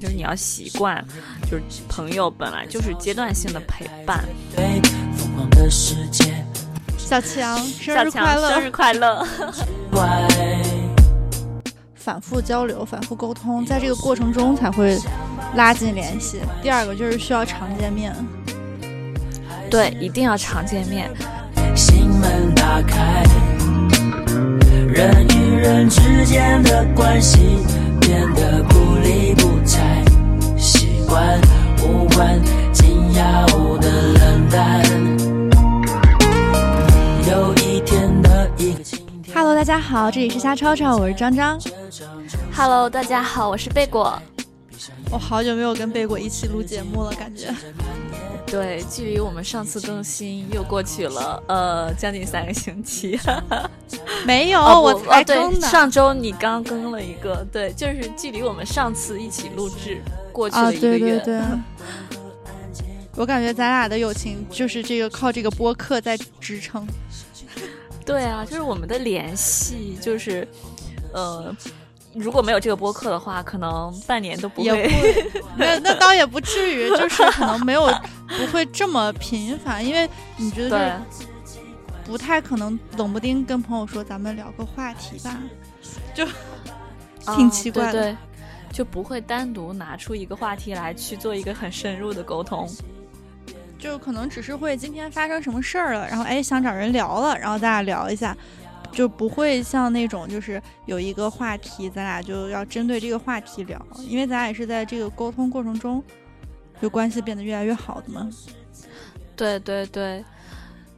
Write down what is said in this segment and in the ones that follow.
就是你要习惯，就是朋友本来就是阶段性的陪伴。小强，生日快乐！生日快乐！反复交流，反复沟通，在这个过程中才会拉近联系。第二个就是需要常见面，对，一定要常见面。心门打开，人与人之间的关系变得不习惯无关紧要的冷淡。有一天的一个晴天。Hello，大家好，这里是瞎吵吵，我是张张。Hello，大家好，我是贝果。我好久没有跟贝果一起录节目了，感觉。对，距离我们上次更新又过去了，呃，将近三个星期。没有，我才更的。上周你刚更了一个，对，就是距离我们上次一起录制过去了一个月。对对对。我感觉咱俩的友情就是这个靠这个播客在支撑。对啊，就是我们的联系，就是，呃。如果没有这个播客的话，可能半年都不会。那那倒也不至于，就是可能没有不会这么频繁，因为你觉得不太可能，冷不丁跟朋友说咱们聊个话题吧，就挺奇怪的，就不会单独拿出一个话题来去做一个很深入的沟通，就可能只是会今天发生什么事儿了，然后哎想找人聊了，然后咱俩聊一下。就不会像那种，就是有一个话题，咱俩就要针对这个话题聊，因为咱俩也是在这个沟通过程中，就关系变得越来越好的嘛。对对对，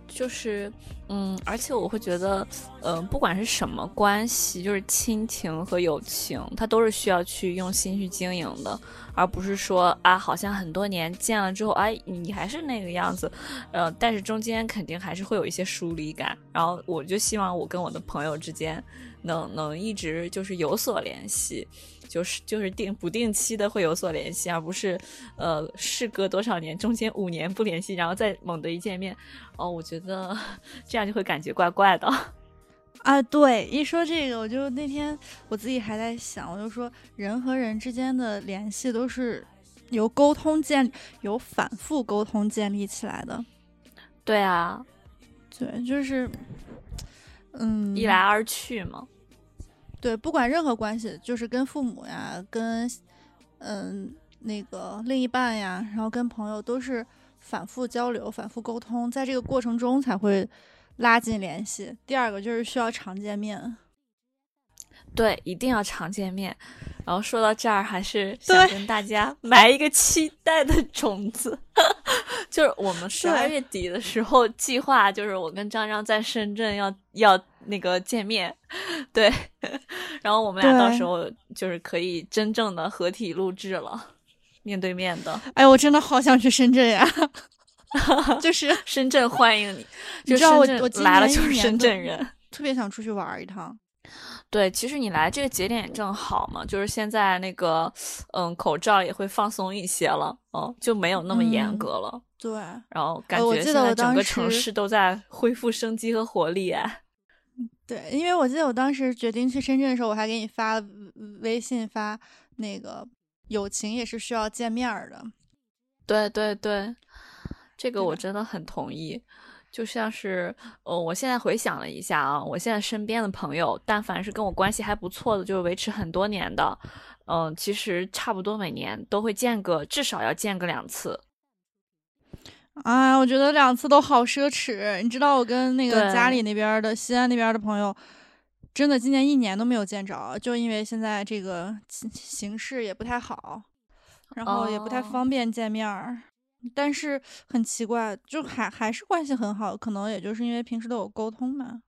就是。嗯，而且我会觉得，嗯，不管是什么关系，就是亲情和友情，它都是需要去用心去经营的，而不是说啊，好像很多年见了之后，哎，你还是那个样子，呃，但是中间肯定还是会有一些疏离感。然后我就希望我跟我的朋友之间，能能一直就是有所联系。就是就是定不定期的会有所联系，而不是，呃，事隔多少年，中间五年不联系，然后再猛的一见面，哦，我觉得这样就会感觉怪怪的。啊，对，一说这个，我就那天我自己还在想，我就说人和人之间的联系都是由沟通建，由反复沟通建立起来的。对啊，对，就是，嗯，一来二去嘛。对，不管任何关系，就是跟父母呀，跟嗯那个另一半呀，然后跟朋友，都是反复交流、反复沟通，在这个过程中才会拉近联系。第二个就是需要常见面，对，一定要常见面。然后说到这儿，还是想跟大家 埋一个期待的种子，就是我们十二月底的时候计划，就是我跟张张在深圳要要那个见面，对，然后我们俩到时候就是可以真正的合体录制了，面对面的。哎，我真的好想去深圳呀，就是 深圳欢迎你，你知道我我来了就是深圳人，特别想出去玩一趟。对，其实你来这个节点正好嘛，就是现在那个，嗯，口罩也会放松一些了，嗯，就没有那么严格了。对，然后感觉现在整个城市都在恢复生机和活力。哎，对，因为我记得我当时决定去深圳的时候，我还给你发微信发那个友情也是需要见面的。对对对，这个我真的很同意。就像是，呃，我现在回想了一下啊，我现在身边的朋友，但凡是跟我关系还不错的，就是维持很多年的，嗯，其实差不多每年都会见个，至少要见个两次。哎，我觉得两次都好奢侈。你知道，我跟那个家里那边的西安那边的朋友，真的今年一年都没有见着，就因为现在这个形势也不太好，然后也不太方便见面儿。但是很奇怪，就还还是关系很好，可能也就是因为平时都有沟通嘛。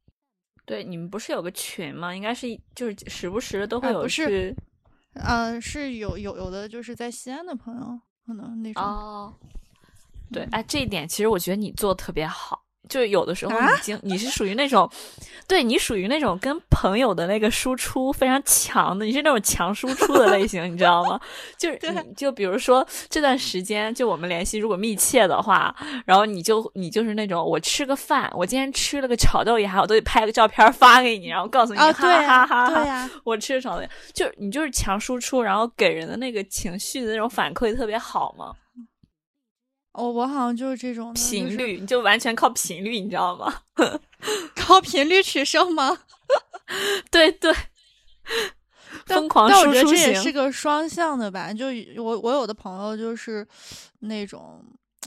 对，你们不是有个群吗？应该是就是时不时的都会有去。嗯，是有有有的，就是在西安的朋友，可能那种。哦。对，哎，这一点其实我觉得你做的特别好，就是有的时候啊已经、你是属于那种，对你属于那种跟朋友的那个输出非常强的，你是那种强输出的类型，你知道吗？就是你就比如说这段时间就我们联系如果密切的话，然后你就你就是那种我吃个饭，我今天吃了个炒豆芽，我都得拍个照片发给你，然后告诉你，对呀、哈哈哈对呀、我吃了炒豆芽，就是你就是强输出，然后给人的那个情绪的那种反馈特别好嘛。哦，我好像就是这种的就是频率，你就完全靠频率，你知道吗？靠频率取胜吗？对 对，但疯狂但我觉得这也是。个双向的吧。就我我有的朋友就是那种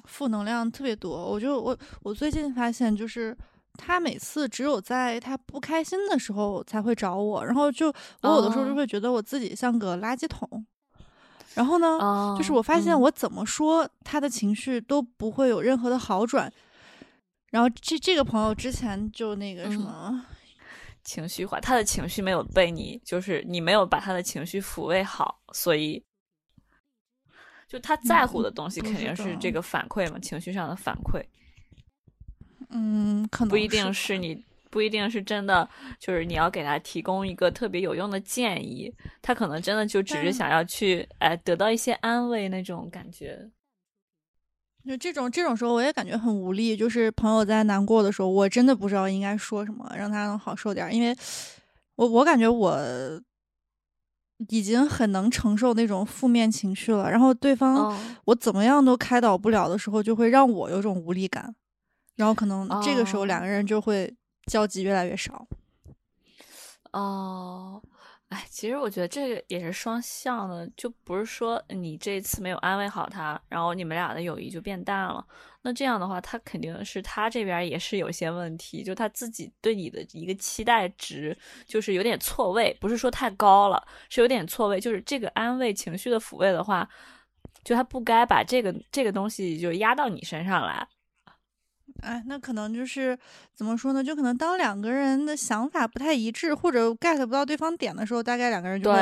负能量特别多，我就我我最近发现就是。他每次只有在他不开心的时候才会找我，然后就我有的时候就哦会觉得我自己像个垃圾桶。然后呢，哦就是我发现嗯。我怎么说他的情绪都不会有任何的好转。然后这这个朋友之前就那个什嗯。么，情绪化，他的情绪没有被你，就是你没有把他的情绪抚慰好，所以就他在乎的东西肯定是这。个反馈嘛，情绪上的反馈，嗯，可能不一定是是你。不一定是真的，就是你要给他提供一个特别有用的建议，他可能真的就只是想要去，哎，得到一些安慰那种感觉。就这种这种时候，我也感觉很无力。就是朋友在难过的时候，我真的不知道应该说什么，让他能好受点。因为我我感觉我已经很能承受那种负面情绪了，然后对方、哦我怎么样都开导不了的时候，就会让我有种无力感，然后可能这个时候哦两个人就会交集越来越少。哦，哎，其实我觉得这个也是双向的，就不是说你这次没有安慰好他，然后你们俩的友谊就变淡了。那这样的话，他肯定是他这边也是有些问题，就他自己对你的一个期待值就是有点错位，不是说太高了，是有点错位。就是这个安慰情绪的抚慰的话，就他不该把这个这个东西就压到你身上来。哎，那可能就是怎么说呢？就可能当两个人的想法不太一致，或者 get 不到对方点的时候，大概两个人就会，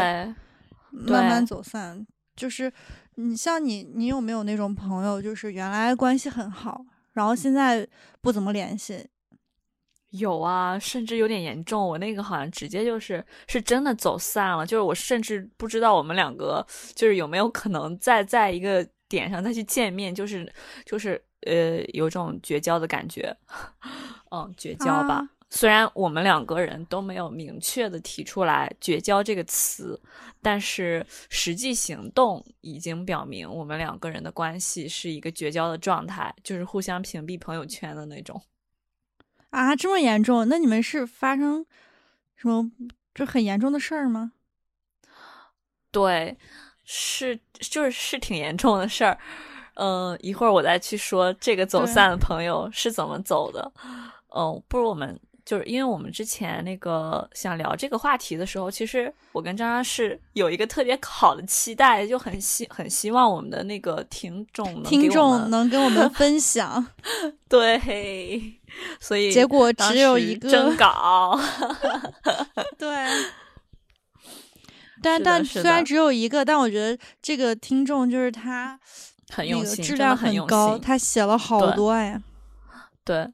慢慢走散。就是你像你，你有没有那种朋友，就是原来关系很好，然后现在不怎么联系？有啊，甚至有点严重。我那个好像直接就是是真的走散了，就是我甚至不知道我们两个就是有没有可能再在一个点上再去见面，就是就是呃有种绝交的感觉，嗯，绝交吧。啊虽然我们两个人都没有明确的提出来“绝交”这个词，但是实际行动已经表明我们两个人的关系是一个绝交的状态，就是互相屏蔽朋友圈的那种。啊，这么严重？那你们是发生什么就很严重的事儿吗？对，是就是是挺严重的事儿。嗯、一会儿我再去说这个走散的朋友是怎么走的。嗯、不如我们就是因为我们之前那个想聊这个话题的时候，其实我跟张张是有一个特别好的期待，就很希很希望我们的那个听众能听众能跟我们 分享，对，所以结果只有一个征稿。对。但但虽然只有一个，但我觉得这个听众就是他那个很用心，质量很高，心。他写了好多呀。对，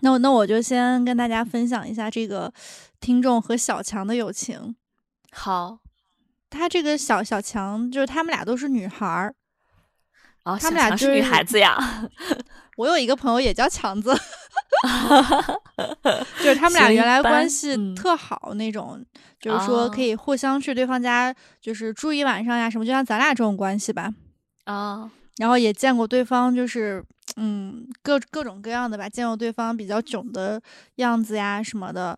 那我那我就先跟大家分享一下这个听众和小强的友情。好，他这个小小强就是他们俩都是女孩儿，哦，他们俩、就是女孩子呀。我有一个朋友也叫强子，就是他们俩原来关系嗯特好那种，就是说可哦以互相去对方家，就是住一晚上呀什么，就像咱俩这种关系吧。啊，然后也见过对方，就是嗯各各种各样的吧，见过对方比较囧的样子呀什么的，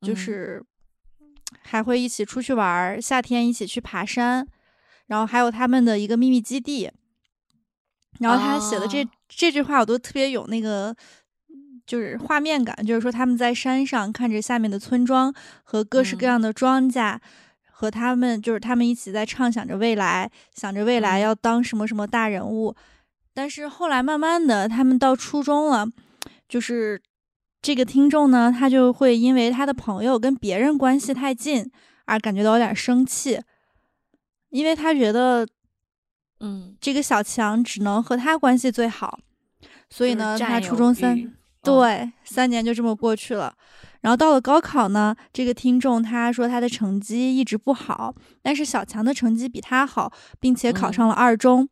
就嗯是还会一起出去玩儿，夏天一起去爬山，然后还有他们的一个秘密基地。然后他写的这、哦这句话，我都特别有那个。就是画面感，就是说他们在山上看着下面的村庄和各式各嗯样的庄稼，和他们就是他们一起在畅想着未来，想着未来嗯要当什么什么大人物。但是后来慢慢的，他们到初中了，就是这个听众呢，他就会因为他的朋友跟别人关系太近而感觉到有点生气，因为他觉得嗯这个小强只能和他关系最好，所以呢，他初中三对，三年就这么过去了。然后到了高考呢，这个听众他说他的成绩一直不好，但是小强的成绩比他好，并且考嗯上了二中。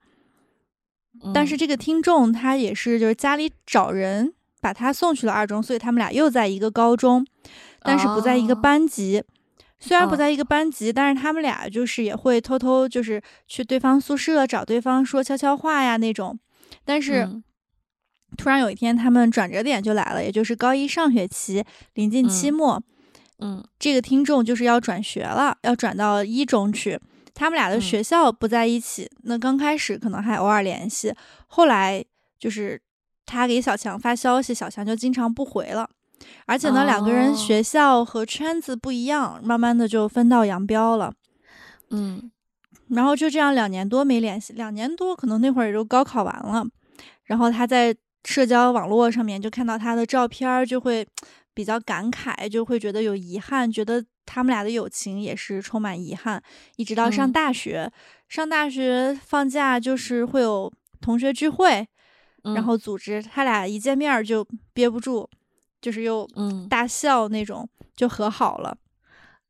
但嗯是这个听众他也是就是家里找人把他送去了二中，所以他们俩又在一个高中，但是不在一个哦班级。虽然不嗯在一个班级，但是他们俩就是也会偷偷就是去对方宿舍找对方说悄悄话呀那种。但是嗯突然有一天，他们转折点就来了，也就是高一上学期临近期嗯末，嗯这个听众就是要转学了，要转到一中去。他们俩的嗯学校不在一起，那刚开始可能还偶尔联系，后来就是他给小强发消息，小强就经常不回了。而且呢，两个人哦学校和圈子不一样，慢慢的就分道扬镳了。嗯然后就这样两年多没联系，两年多可能那会儿也就高考完了，然后他在社交网络上面就看到他的照片儿，就会比较感慨，就会觉得有遗憾，觉得他们俩的友情也是充满遗憾。一直到上嗯大学，上大学放假就是会有同学聚会，嗯，然后组织他俩一见面儿就憋不住，就是又嗯大笑那种，就和好了。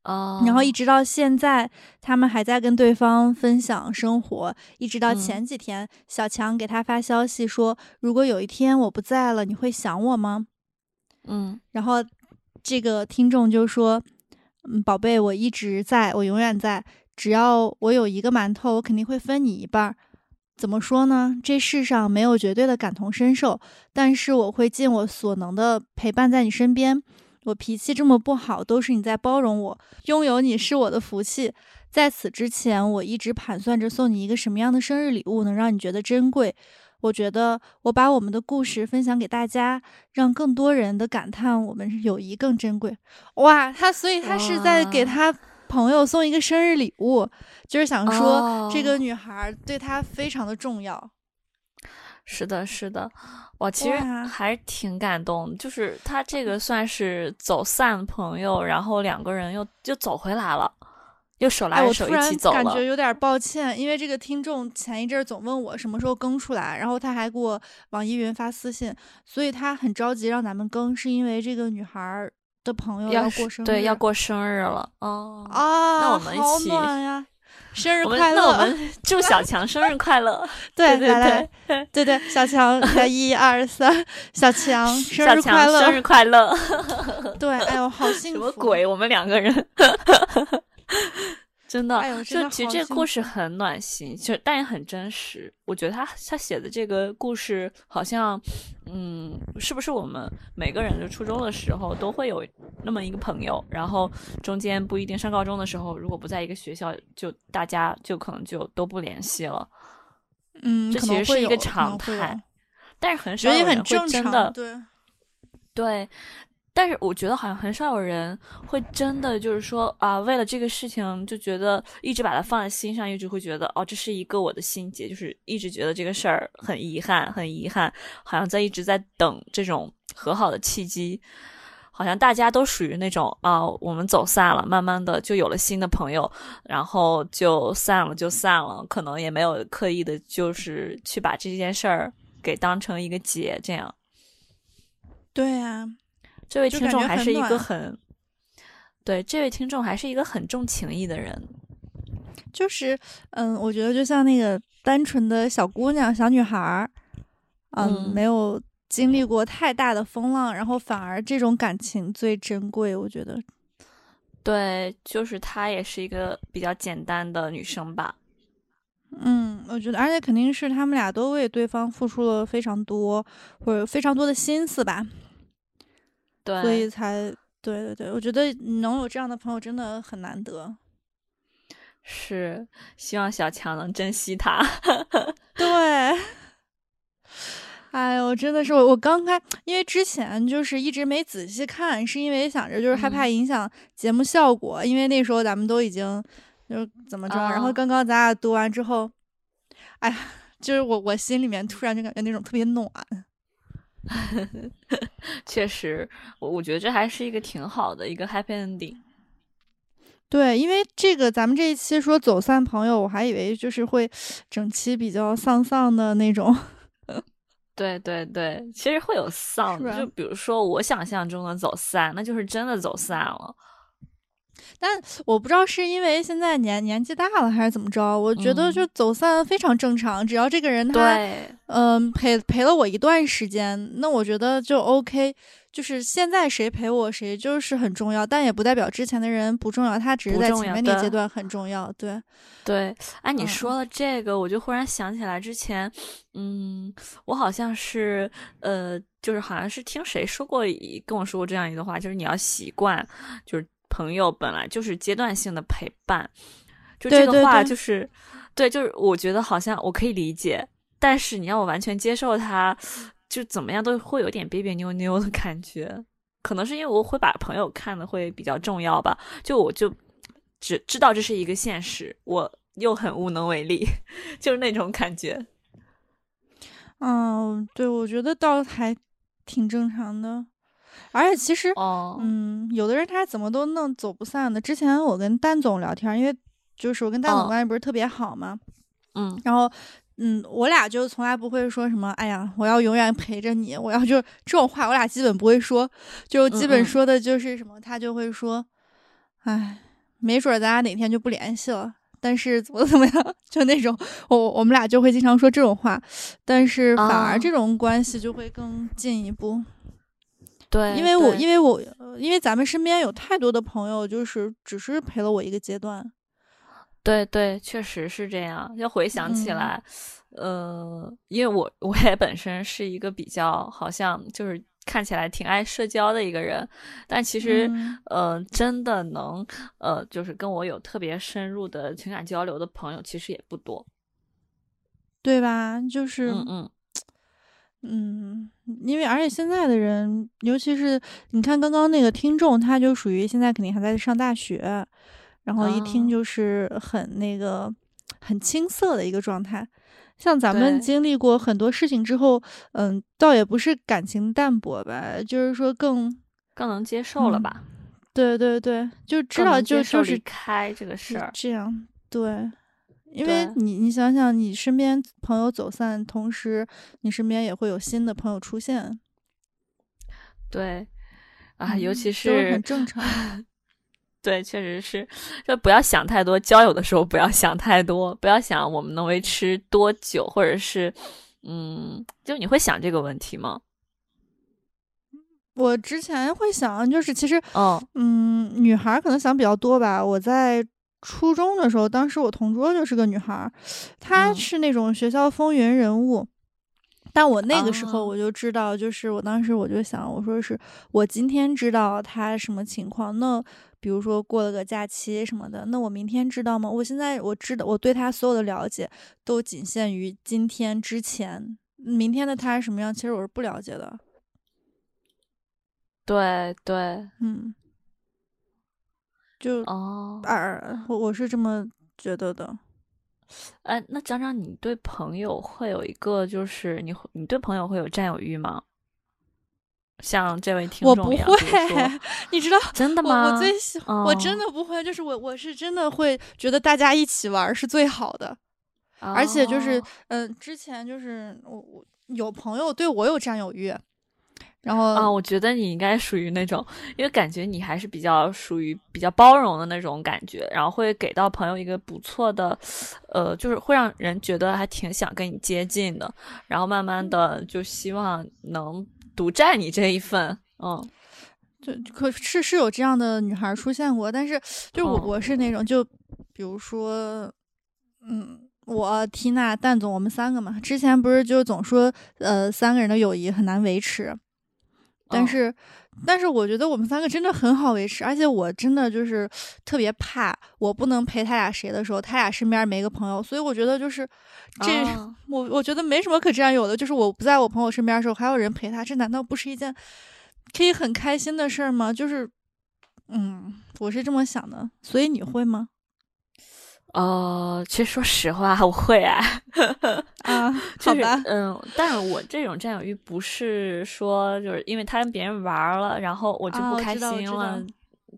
哦，然后一直到现在，他们还在跟对方分享生活。一直到嗯前几天，小强给他发消息说：“如果有一天我不在了，你会想我吗嗯？”然后这个听众就说：“嗯，宝贝，我一直在，我永远在。只要我有一个馒头，我肯定会分你一半儿。怎么说呢？这世上没有绝对的感同身受，但是我会尽我所能的陪伴在你身边。我脾气这么不好，都是你在包容我。拥有你是我的福气。在此之前，我一直盘算着送你一个什么样的生日礼物能让你觉得珍贵。我觉得我把我们的故事分享给大家，让更多人的感叹我们友谊更珍贵。哇，他所以他是在给哇他朋友送一个生日礼物，就是想说这哦个女孩对他非常的重要。是的，是的，我其实哇还挺感动，就是他这个算是走散朋友，然后两个人又又走回来了，又手哎，拉着手一起走了感觉。有点抱歉，因为这个听众前一阵儿总问我什么时候更出来，然后他还给我网易云发私信，所以他很着急让咱们更，是因为这个女孩儿的朋友要过生日，对要过生日了哦，啊，那我们一好起！生日我们快乐！那我们 祝小强生日快乐！对对来来，对 对，小强，来一二三，小强生日快乐！生日快乐！对，哎呦，好幸福！什么？鬼？我们两个人，真的，哎真的就其实这个故事很暖心，就但也很真实。我觉得他他写的这个故事，好像，嗯，是不是我们每个人就初中的时候都会有那么一个朋友，然后中间不一定上高中的时候，如果不在一个学校，就大家就可能就都不联系了。嗯，这其实是一个常态但是很少有人会。真的对，对，但是我觉得好像很少有人会真的就是说啊，为了这个事情就觉得一直把它放在心上，一直会觉得哦，这是一个我的心结，就是一直觉得这个事儿很遗憾，很遗憾，好像在一直在等这种和好的契机。好像大家都属于那种啊，我们走散了，慢慢的就有了新的朋友，然后就散了就散了，可能也没有刻意的，就是去把这件事儿给当成一个结，这样。对呀、这位听众还是一个很，对，这位听众还是一个很重情义的人。就是嗯，我觉得就像那个单纯的小姑娘、小女孩儿，嗯，嗯没有经历过太大的风浪，然后反而这种感情最珍贵。我觉得，对，就是她也是一个比较简单的女生吧。嗯，我觉得，而且肯定是他们俩都为对方付出了非常多，或者非常多的心思吧，对，所以才对对对，我觉得能有这样的朋友真的很难得。是希望小强能珍惜他。对，哎呦，真的是我，我刚开，因为之前就是一直没仔细看，是因为想着就是害怕嗯影响节目效果，因为那时候咱们都已经就是怎么着，然后啊刚刚咱俩读完之后，哎呀，就是我我心里面突然就感觉那种特别暖。确实，我我觉得这还是一个挺好的一个 happy ending。对，因为这个咱们这一期说走散朋友，我还以为就是会整期比较丧丧的那种。对对对，其实会有丧，就比如说我想象中的走散，那就是真的走散了。但我不知道是因为现在年年纪大了还是怎么着，我觉得就走散非常正常。只要这个人他嗯陪陪了我一段时间，那我觉得就 OK。就是现在谁陪我谁就是很重要，但也不代表之前的人不重要，他只是在前面那阶段很重要。对 对，哎，你说了这个，我就忽然想起来之前，嗯，我好像是呃，就是好像是听谁说过跟我说过这样一个话，就是你要习惯，就是。朋友本来就是阶段性的陪伴，就这个话就是，对，就是我觉得好像我可以理解，但是你让我完全接受他，就怎么样都会有点别别扭扭的感觉。可能是因为我会把朋友看的会比较重要吧，就我就只知道这是一个现实，我又很无能为力，就是那种感觉。嗯，对，我觉得倒还挺正常的。而且其实，嗯，有的人他怎么都弄走不散的。之前我跟丹总聊天，因为就是我跟丹总关系不是特别好嘛，嗯，然后，嗯，我俩就从来不会说什么，哎呀，我要永远陪着你，我要就这种话，我俩基本不会说，就基本说的就是什么，他就会说，哎，没准咱俩哪天就不联系了，但是怎么怎么样，就那种，我我们俩就会经常说这种话，但是反而这种关系就会更进一步。对，因为我因为我因为咱们身边有太多的朋友，就是只是陪了我一个阶段。对对，确实是这样。要回想起来，呃，因为我我也本身是一个比较好像就是看起来挺爱社交的一个人，但其实呃，真的能呃，就是跟我有特别深入的情感交流的朋友，其实也不多，对吧？就是嗯嗯。嗯，因为而且现在的人，尤其是你看刚刚那个听众，他就属于现在肯定还在上大学，然后一听就是很那个很青涩的一个状态。像咱们经历过很多事情之后，嗯，倒也不是感情淡薄吧，就是说更更能接受了吧？对对对，就知道就就是开这个事儿，这样对。因为你，你想想，你身边朋友走散，同时你身边也会有新的朋友出现。对，啊，尤其是很正常。对，确实是，就不要想太多。交友的时候不要想太多，不要想我们能维持多久，或者是，嗯，就你会想这个问题吗？我之前会想，就是其实，嗯嗯，女孩可能想比较多吧。我在。初中的时候，当时我同桌就是个女孩，她是那种学校风云人物。但我那个时候我就知道，就是我当时我就想，我说是我今天知道她什么情况，那比如说过了个假期什么的，那我明天知道吗？我现在我知道，我对她所有的了解都仅限于今天之前，明天的她是什么样，其实我是不了解的。对对，嗯。就哦，二，我我是这么觉得的。哎，那讲讲你对朋友会有一个，就是你你对朋友会有占有欲吗？像这位听众，我不会，你知道真的吗？我最喜，我真的不会，就是我我是真的会觉得大家一起玩是最好的，而且就是嗯，之前就是我我有朋友对我有占有欲。然后啊，我觉得你应该属于那种，因为感觉你还是比较属于比较包容的那种感觉，然后会给到朋友一个不错的，呃，就是会让人觉得还挺想跟你接近的，然后慢慢的就希望能独占你这一份，嗯，就可是是有这样的女孩出现过，但是就我我是那种，就比如说，嗯，我缇娜蛋总，我们三个嘛，之前不是就总说，呃，三个人的友谊很难维持。但是，但是我觉得我们三个真的很好维持，而且我真的就是特别怕我不能陪他俩谁的时候，他俩身边没个朋友，所以我觉得就是这，我我觉得没什么可占有的，就是我不在我朋友身边的时候还有人陪他，这难道不是一件可以很开心的事儿吗？就是，嗯，我是这么想的，所以你会吗？呃，其实说实话，我会啊，啊，好吧，嗯，但是我这种占有欲不是说就是因为他跟别人玩了，然后我就不开心了，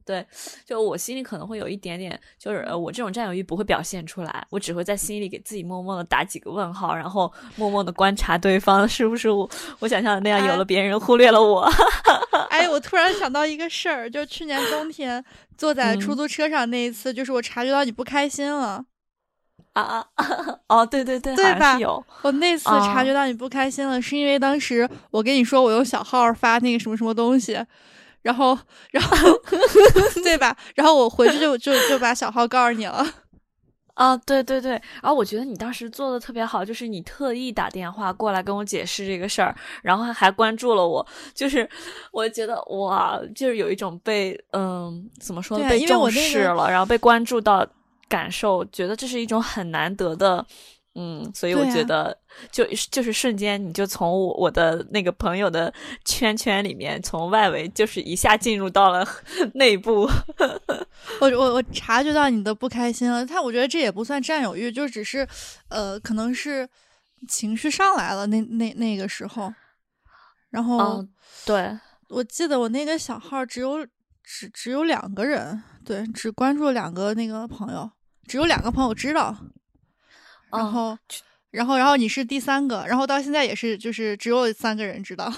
对，就我心里可能会有一点点，就是呃，我这种占有欲不会表现出来，我只会在心里给自己默默的打几个问号，然后默默的观察对方是不是我我想象的那样，有了别人忽略了我。哎，我突然想到一个事儿，就去年冬天坐在出租车上那一次，就是我察觉到你不开心了。啊啊 哦，对对对，对吧？有我那次察觉到你不开心了，是因为当时我跟你说我用小号发那个什么什么东西，然后然后 对吧？然后我回去就就就把小号告诉你了。啊，对对对，然后我觉得你当时做的特别好，就是你特意打电话过来跟我解释这个事儿，然后还关注了我，就是我觉得哇，就是有一种被嗯怎么说被重视了，然后被关注到。感受觉得这是一种很难得的，嗯，所以我觉得就就是瞬间你就从我我的那个朋友的圈圈里面，从外围就是一下进入到了 内部。我我我察觉到你的不开心了，他我觉得这也不算占有欲，就只是呃，可能是情绪上来了那那那个时候。然后对我记得我那个小号只有只只有两个人，对，只关注两个那个朋友。只有两个朋友知道，然后，然后，然后你是第三个，然后到现在也是，就是只有三个人知道。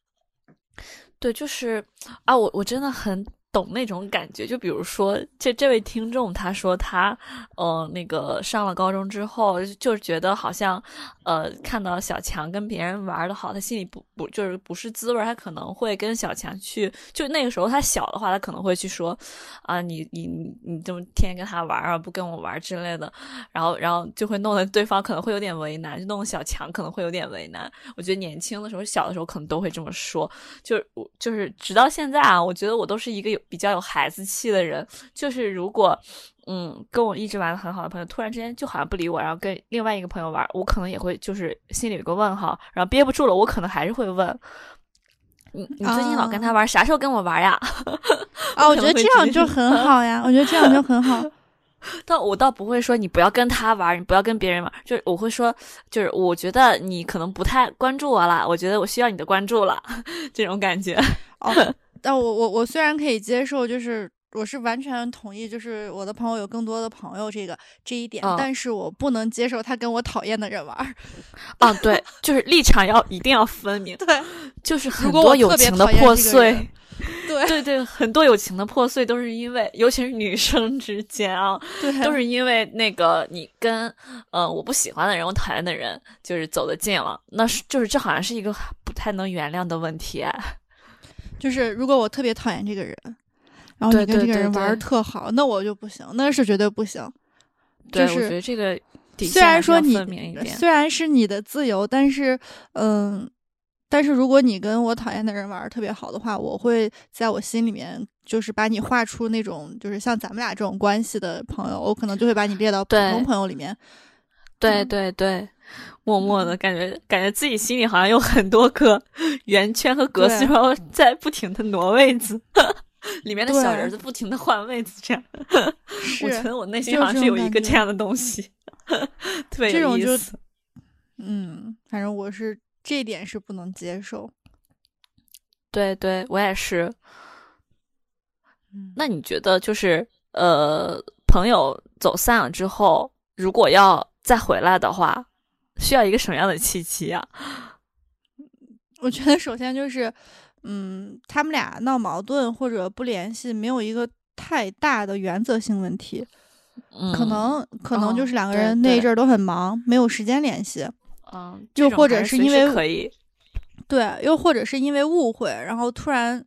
对，就是啊，我我真的很。懂那种感觉，就比如说这这位听众，他说他，呃，那个上了高中之后，就觉得好像，呃，看到小强跟别人玩的好，他心里不不就是不是滋味，他可能会跟小强去，就那个时候他小的话，他可能会去说，啊，你你你你这么天天跟他玩啊，不跟我玩之类的，然后然后就会弄得对方可能会有点为难，就弄得小强可能会有点为难。我觉得年轻的时候，小的时候可能都会这么说，就是我就是直到现在啊，我觉得我都是一个有。比较有孩子气的人，就是如果，嗯，跟我一直玩的很好的朋友，突然之间就好像不理我，然后跟另外一个朋友玩，我可能也会就是心里有个问号，然后憋不住了，我可能还是会问，你你最近老跟他玩，啥时候跟我玩呀？啊，我觉得这样就很 好呀，我觉得这样就很好。但我倒不会说你不要跟他玩，你不要跟别人玩，就是我会说，就是我觉得你可能不太关注我了，我觉得我需要你的关注了，这种感觉。哦。但我我我虽然可以接受，就是我是完全同意，就是我的朋友有更多的朋友这个这一点，但是我不能接受他跟我讨厌的人玩儿。啊，对，就是立场要一定要分明。对，就是很多友情的破碎。对对对，很多友情的破碎都是因为，尤其是女生之间啊，对，都是因为那个你跟呃我不喜欢的人，我讨厌的人，就是走得近了，那是就是这好像是一个不太能原谅的问题。就是如果我特别讨厌这个人，然后你跟这个人玩特好，那我就不行，那是绝对不行。对，我觉得这个虽然说你虽然是你的自由，但是嗯，但是如果你跟我讨厌的人玩特别好的话，我会在我心里面就是把你画出那种就是像咱们俩这种关系的朋友，我可能就会把你列到普通朋友里面。对对对。默默的感觉，感觉自己心里好像有很多个圆圈和格子，然后在不停的挪位子，里面的小人在不停的换位子，这样。我觉得我内心好像是有一个这样的东西，特别有意思。嗯，反正我是这点是不能接受。对对，我也是。那你觉得，就是呃，朋友走散了之后，如果要再回来的话？需要一个什么样的契机啊？我觉得首先就是，嗯，他们俩闹矛盾或者不联系，没有一个太大的原则性问题，可能可能就是两个人那一阵儿都很忙，没有时间联系，嗯，又或者是因为可以，对，又或者是因为误会，然后突然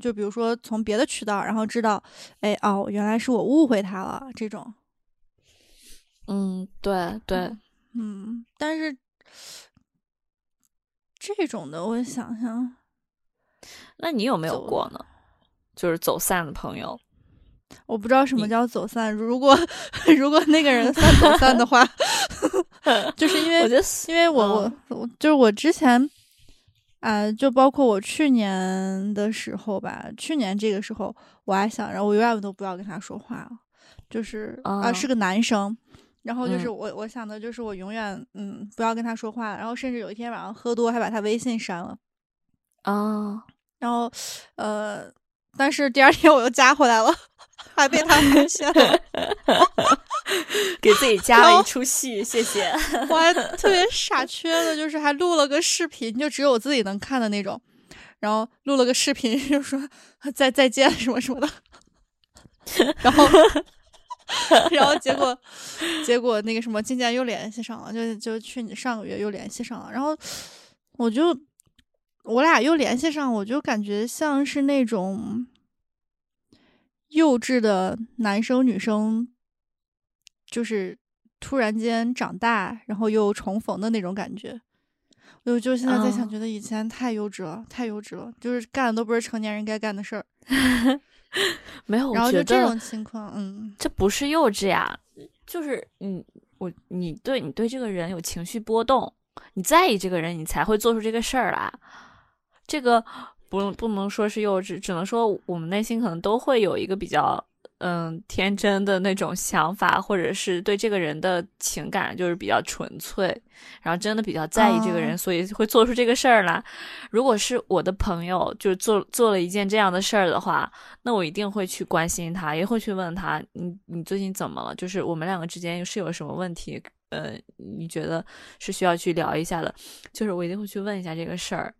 就比如说从别的渠道，然后知道，哎哦，原来是我误会他了，这种，嗯，对对。嗯，但是这种的，我想想，那你有没有过呢？就是走散的朋友，我不知道什么叫走散。如果 如果那个人算走散的话，就是因为我觉得，因为我我就是我之前啊，就包括我去年的时候吧，去年这个时候我还想着我永远都不要跟他说话，就是啊，是个男生。然后就是我，我想的就是我永远嗯不要跟他说话，然后甚至有一天晚上喝多还把他微信删了，啊，然后呃，但是第二天我又加回来了，还被他发现了，给自己加了一出戏，谢谢。我还特别 傻缺的，就是还录了个视频，就只有我自己能看的那种，然后录了个视频，就说 再再见什么什么的，然后。然后结果，结果那个什么，今年又联系上了，就就去你上个月又联系上了。然后我就我俩又联系上，我就感觉像是那种幼稚的男生女生，就是突然间长大，然后又重逢的那种感觉。我就现在在想，觉得以前太幼稚了，太幼稚了，就是干的都不是成年人该干的事儿。没有，然后就这种情况，嗯，这不是幼稚呀，就是你我你对你对这个人有情绪波动，你在意这个人，你才会做出这个事儿来。这个不不能说是幼稚，只能说我们内心可能都会有一个比较。嗯，天真的那种想法，或者是对这个人的情感就是比较纯粹，然后真的比较在意这个人，所以会做出这个事儿来。如果是我的朋友，就是做做了一件这样的事儿的话，那我一定会去关心他，也会去问他，你你最近怎么了？就是我们两个之间是有什么问题？呃，你觉得是需要去聊一下的？就是我一定会去问一下这个事儿。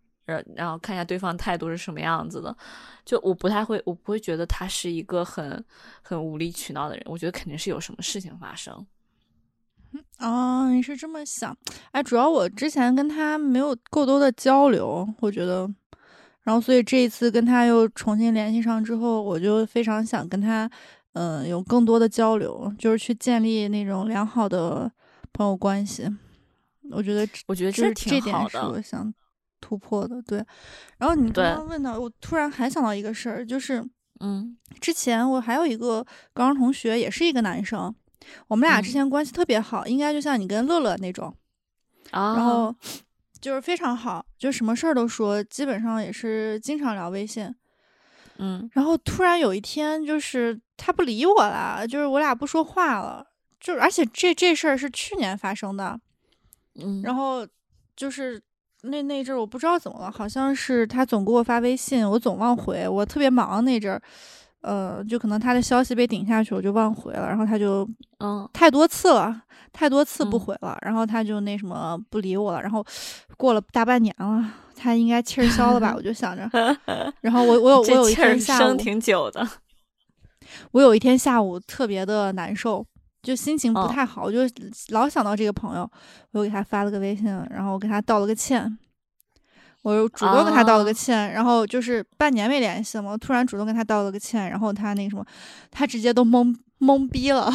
然后看一下对方态度是什么样子的，就我不太会，我不会觉得他是一个很很无理取闹的人，我觉得肯定是有什么事情发生。哦，你是这么想？哎，主要我之前跟他没有够多的交流，我觉得，然后所以这一次跟他又重新联系上之后，我就非常想跟他，嗯，有更多的交流，就是去建立那种良好的朋友关系。我觉得，我觉得这挺好的，我想。突破的对，然后你刚刚问到，我突然还想到一个事儿，就是，嗯，之前我还有一个高中同学，也是一个男生，我们俩之前关系特别好，应该就像你跟乐乐那种，啊，然后。就是非常好，就什么事儿都说，基本上也是经常聊微信，嗯，然后突然有一天，就是他不理我了，就是我俩不说话了，就而且这这事儿是去年发生的，嗯，然后就是。那那阵儿我不知道怎么了，好像是他总给我发微信，我总忘回。我特别忙那阵儿，呃，就可能他的消息被顶下去，我就忘回了。然后他就，嗯，太多次了，太多次不回了。然后他就那什么不理我了。然后过了大半年了，他应该气儿消了吧？我就想着。然后我我有我有一天下午挺久的，我有一天下午特别的难受。就心情不太好，我就老想到这个朋友，我又给他发了个微信，然后我给他道了个歉，我又主动跟他道了个歉，然后就是半年没联系了嘛，突然主动跟他道了个歉，然后他那个什么，他直接都懵懵逼了，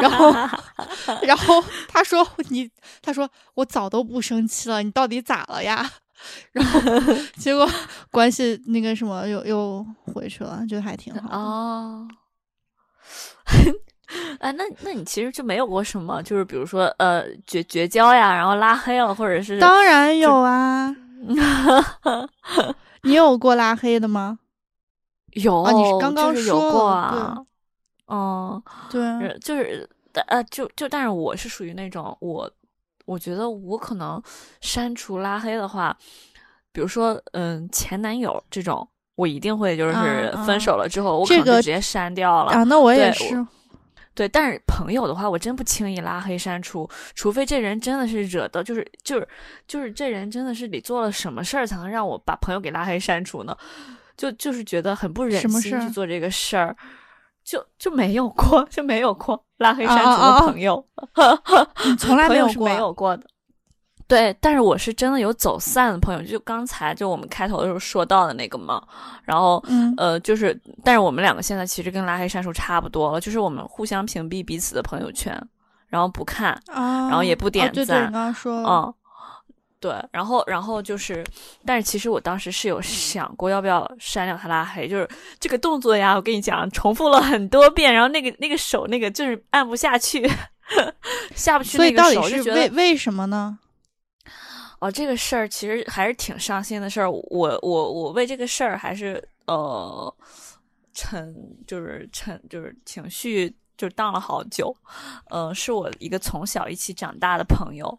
然后 然后他说你，他说我早都不生气了，你到底咋了呀？然后 结果关系那个什么又又回去了，就还挺好哦。哎，那那你其实就没有过什么，就是比如说呃绝绝交呀，然后拉黑了，或者是当然有啊，你有过拉黑的吗？有，啊你是刚刚说过啊？嗯，对，就是呃就就但是我是属于那种我我觉得我可能删除拉黑的话，比如说嗯前男友这种，我一定会就是分手了之后，我可能就直接删掉了啊。那我也是。对，但是朋友的话，我真不轻易拉黑删除，除非这人真的是惹的，就是就是就是这人真的是你做了什么事儿才能让我把朋友给拉黑删除呢？就就是觉得很不忍心去做这个事儿，就就没有过，就没有过拉黑删除的朋友，从来没有过没有过的。对，但是我是真的有走散的朋友，就刚才就我们开头的时候说到的那个嘛，然后呃，就是，但是我们两个现在其实跟拉黑删除差不多了，就是我们互相屏蔽彼此的朋友圈，然后不看，然后也不点赞。对对，刚刚说嗯，对，然后然后就是，但是其实我当时是有想过要不要删掉他拉黑，就是这个动作呀，我跟你讲，重复了很多遍，然后那个那个手那个就是按不下去，下不去那个手，就觉得为为什么呢？哦，这个事儿其实还是挺伤心的事儿。我我我为这个事儿还是呃沉，就是沉，就是情绪就荡了好久，嗯，是我一个从小一起长大的朋友，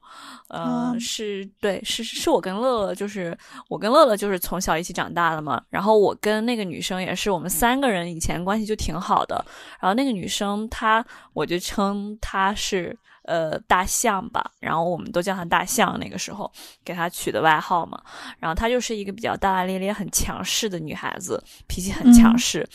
嗯，是对，是是我跟乐乐，就是我跟乐乐就是从小一起长大的嘛。然后我跟那个女生也是，我们三个人以前关系就挺好的。然后那个女生她，我就称她是呃大象吧，然后我们都叫她大象。那个时候给她取的外号嘛。然后她就是一个比较大大咧咧、很强势的女孩子，脾气很强势。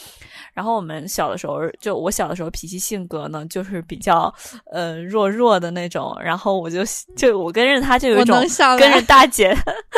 然后我们小的时候，就我小的时候脾气性格呢，就是比较呃弱弱的那种。然后我就就我跟着他就有一种跟着大姐，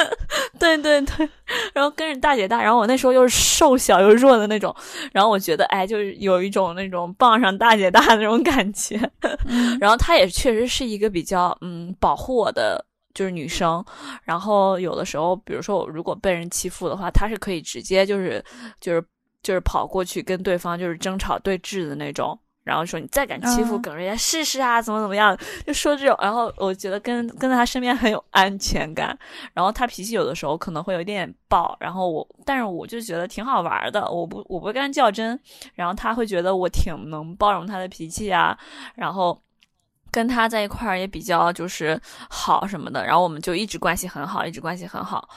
对对对，然后跟着大姐大。然后我那时候又是瘦小又弱的那种，然后我觉得哎，就是有一种那种傍上大姐大的那种感觉。然后她也确实是一个比较嗯保护我的就是女生。然后有的时候，比如说我如果被人欺负的话，她是可以直接就是就是。就是跑过去跟对方就是争吵对峙的那种，然后说你再敢欺负耿瑞妍试试啊，怎么怎么样，就说这种。然后我觉得跟跟在他身边很有安全感。然后他脾气有的时候可能会有一点暴，然后我但是我就觉得挺好玩的，我不我不跟他较真。然后他会觉得我挺能包容他的脾气啊，然后跟他在一块儿也比较就是好什么的。然后我们就一直关系很好，一直关系很好。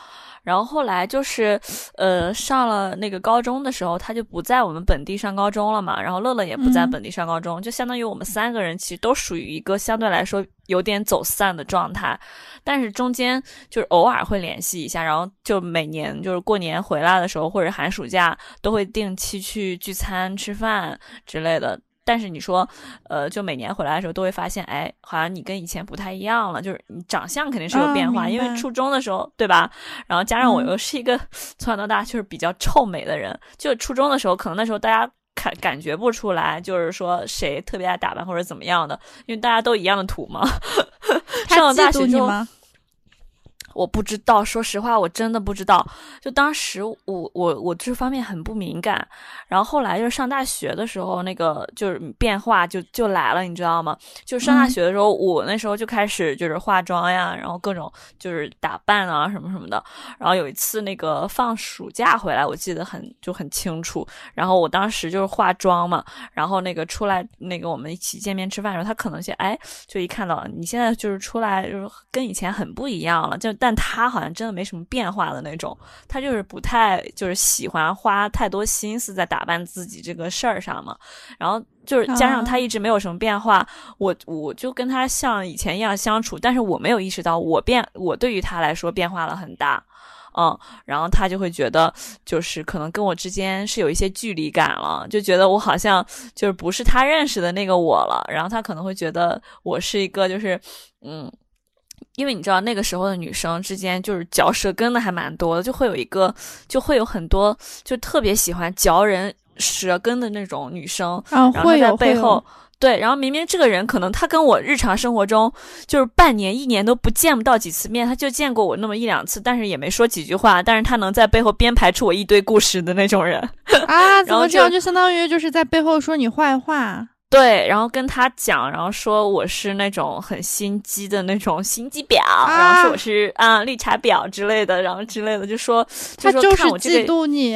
然后后来就是，呃，上了那个高中的时候，他就不在我们本地上高中了嘛。然后乐乐也不在本地上高中，就相当于我们三个人其实都属于一个相对来说有点走散的状态。但是中间就是偶尔会联系一下，然后就每年就是过年回来的时候或者寒暑假都会定期去聚餐吃饭之类的。但是你说，呃，就每年回来的时候都会发现，哎，好像你跟以前不太一样了，就是你长相肯定是有变化，因为初中的时候，对吧？然后加上我又是一个 从小到大就是比较臭美的人，就初中的时候，可能那时候大家感感觉不出来，就是说谁特别爱打扮或者怎么样的，因为大家都一样的土嘛。上了大学之后。我不知道，说实话，我真的不知道。就当时我我我这方面很不敏感，然后后来就是上大学的时候，那个就是变化就就来了，你知道吗？就上大学的时候，我那时候就开始就是化妆呀，然后各种就是打扮啊什么什么的。然后有一次那个放暑假回来，我记得很就很清楚。然后我当时就是化妆嘛，然后那个出来那个我们一起见面吃饭的时候，他可能就哎就一看到你现在就是出来就是跟以前很不一样了，就。但他好像真的没什么变化的那种，他就是不太就是喜欢花太多心思在打扮自己这个事儿上嘛。然后就是加上他一直没有什么变化，我我就跟他像以前一样相处，但是我没有意识到我变，我对于他来说变化了很大，嗯，然后他就会觉得就是可能跟我之间是有一些距离感了，就觉得我好像就是不是他认识的那个我了，然后他可能会觉得我是一个就是嗯。因为你知道那个时候的女生之间就是嚼舌根的还蛮多的，就会有一个，就会有很多就特别喜欢嚼人舌根的那种女生，然后在背后对，然后明明这个人可能他跟我日常生活中就是半年一年都不见不到几次面，他就见过我那么一两次，但是也没说几句话，但是他能在背后编排出我一堆故事的那种人啊，怎么这样就相当于就是在背后说你坏话。对，然后跟他讲，然后说我是那种很心机的那种心机婊，然后说我是啊绿茶婊之类的，然后之类的就说他就是嫉妒你。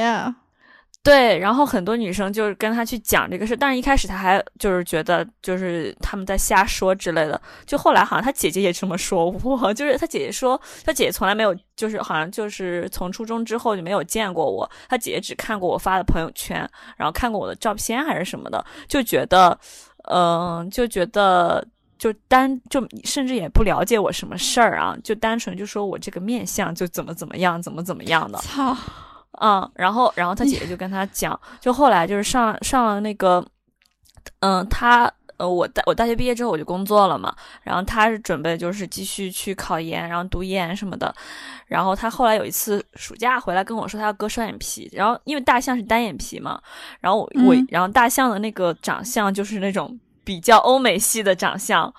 对，然后很多女生就是跟他去讲这个事，但是一开始他还就是觉得就是他们在瞎说之类的，就后来好像他姐姐也这么说我，就是他姐姐说他姐姐从来没有就是好像就是从初中之后就没有见过我，他姐姐只看过我发的朋友圈，然后看过我的照片还是什么的，就觉得嗯就觉得就单就甚至也不了解我什么事儿啊，就单纯就说我这个面相就怎么怎么样怎么怎么样的。操。嗯，然后，然后他姐姐就跟他讲，就后来就是上上了那个，嗯，他呃，我大我大学毕业之后我就工作了嘛，然后他是准备就是继续去考研，然后读研什么的，然后他后来有一次暑假回来跟我说他要割双眼皮，然后因为大象是单眼皮嘛，然后我我然后大象的那个长相就是那种比较欧美系的长相。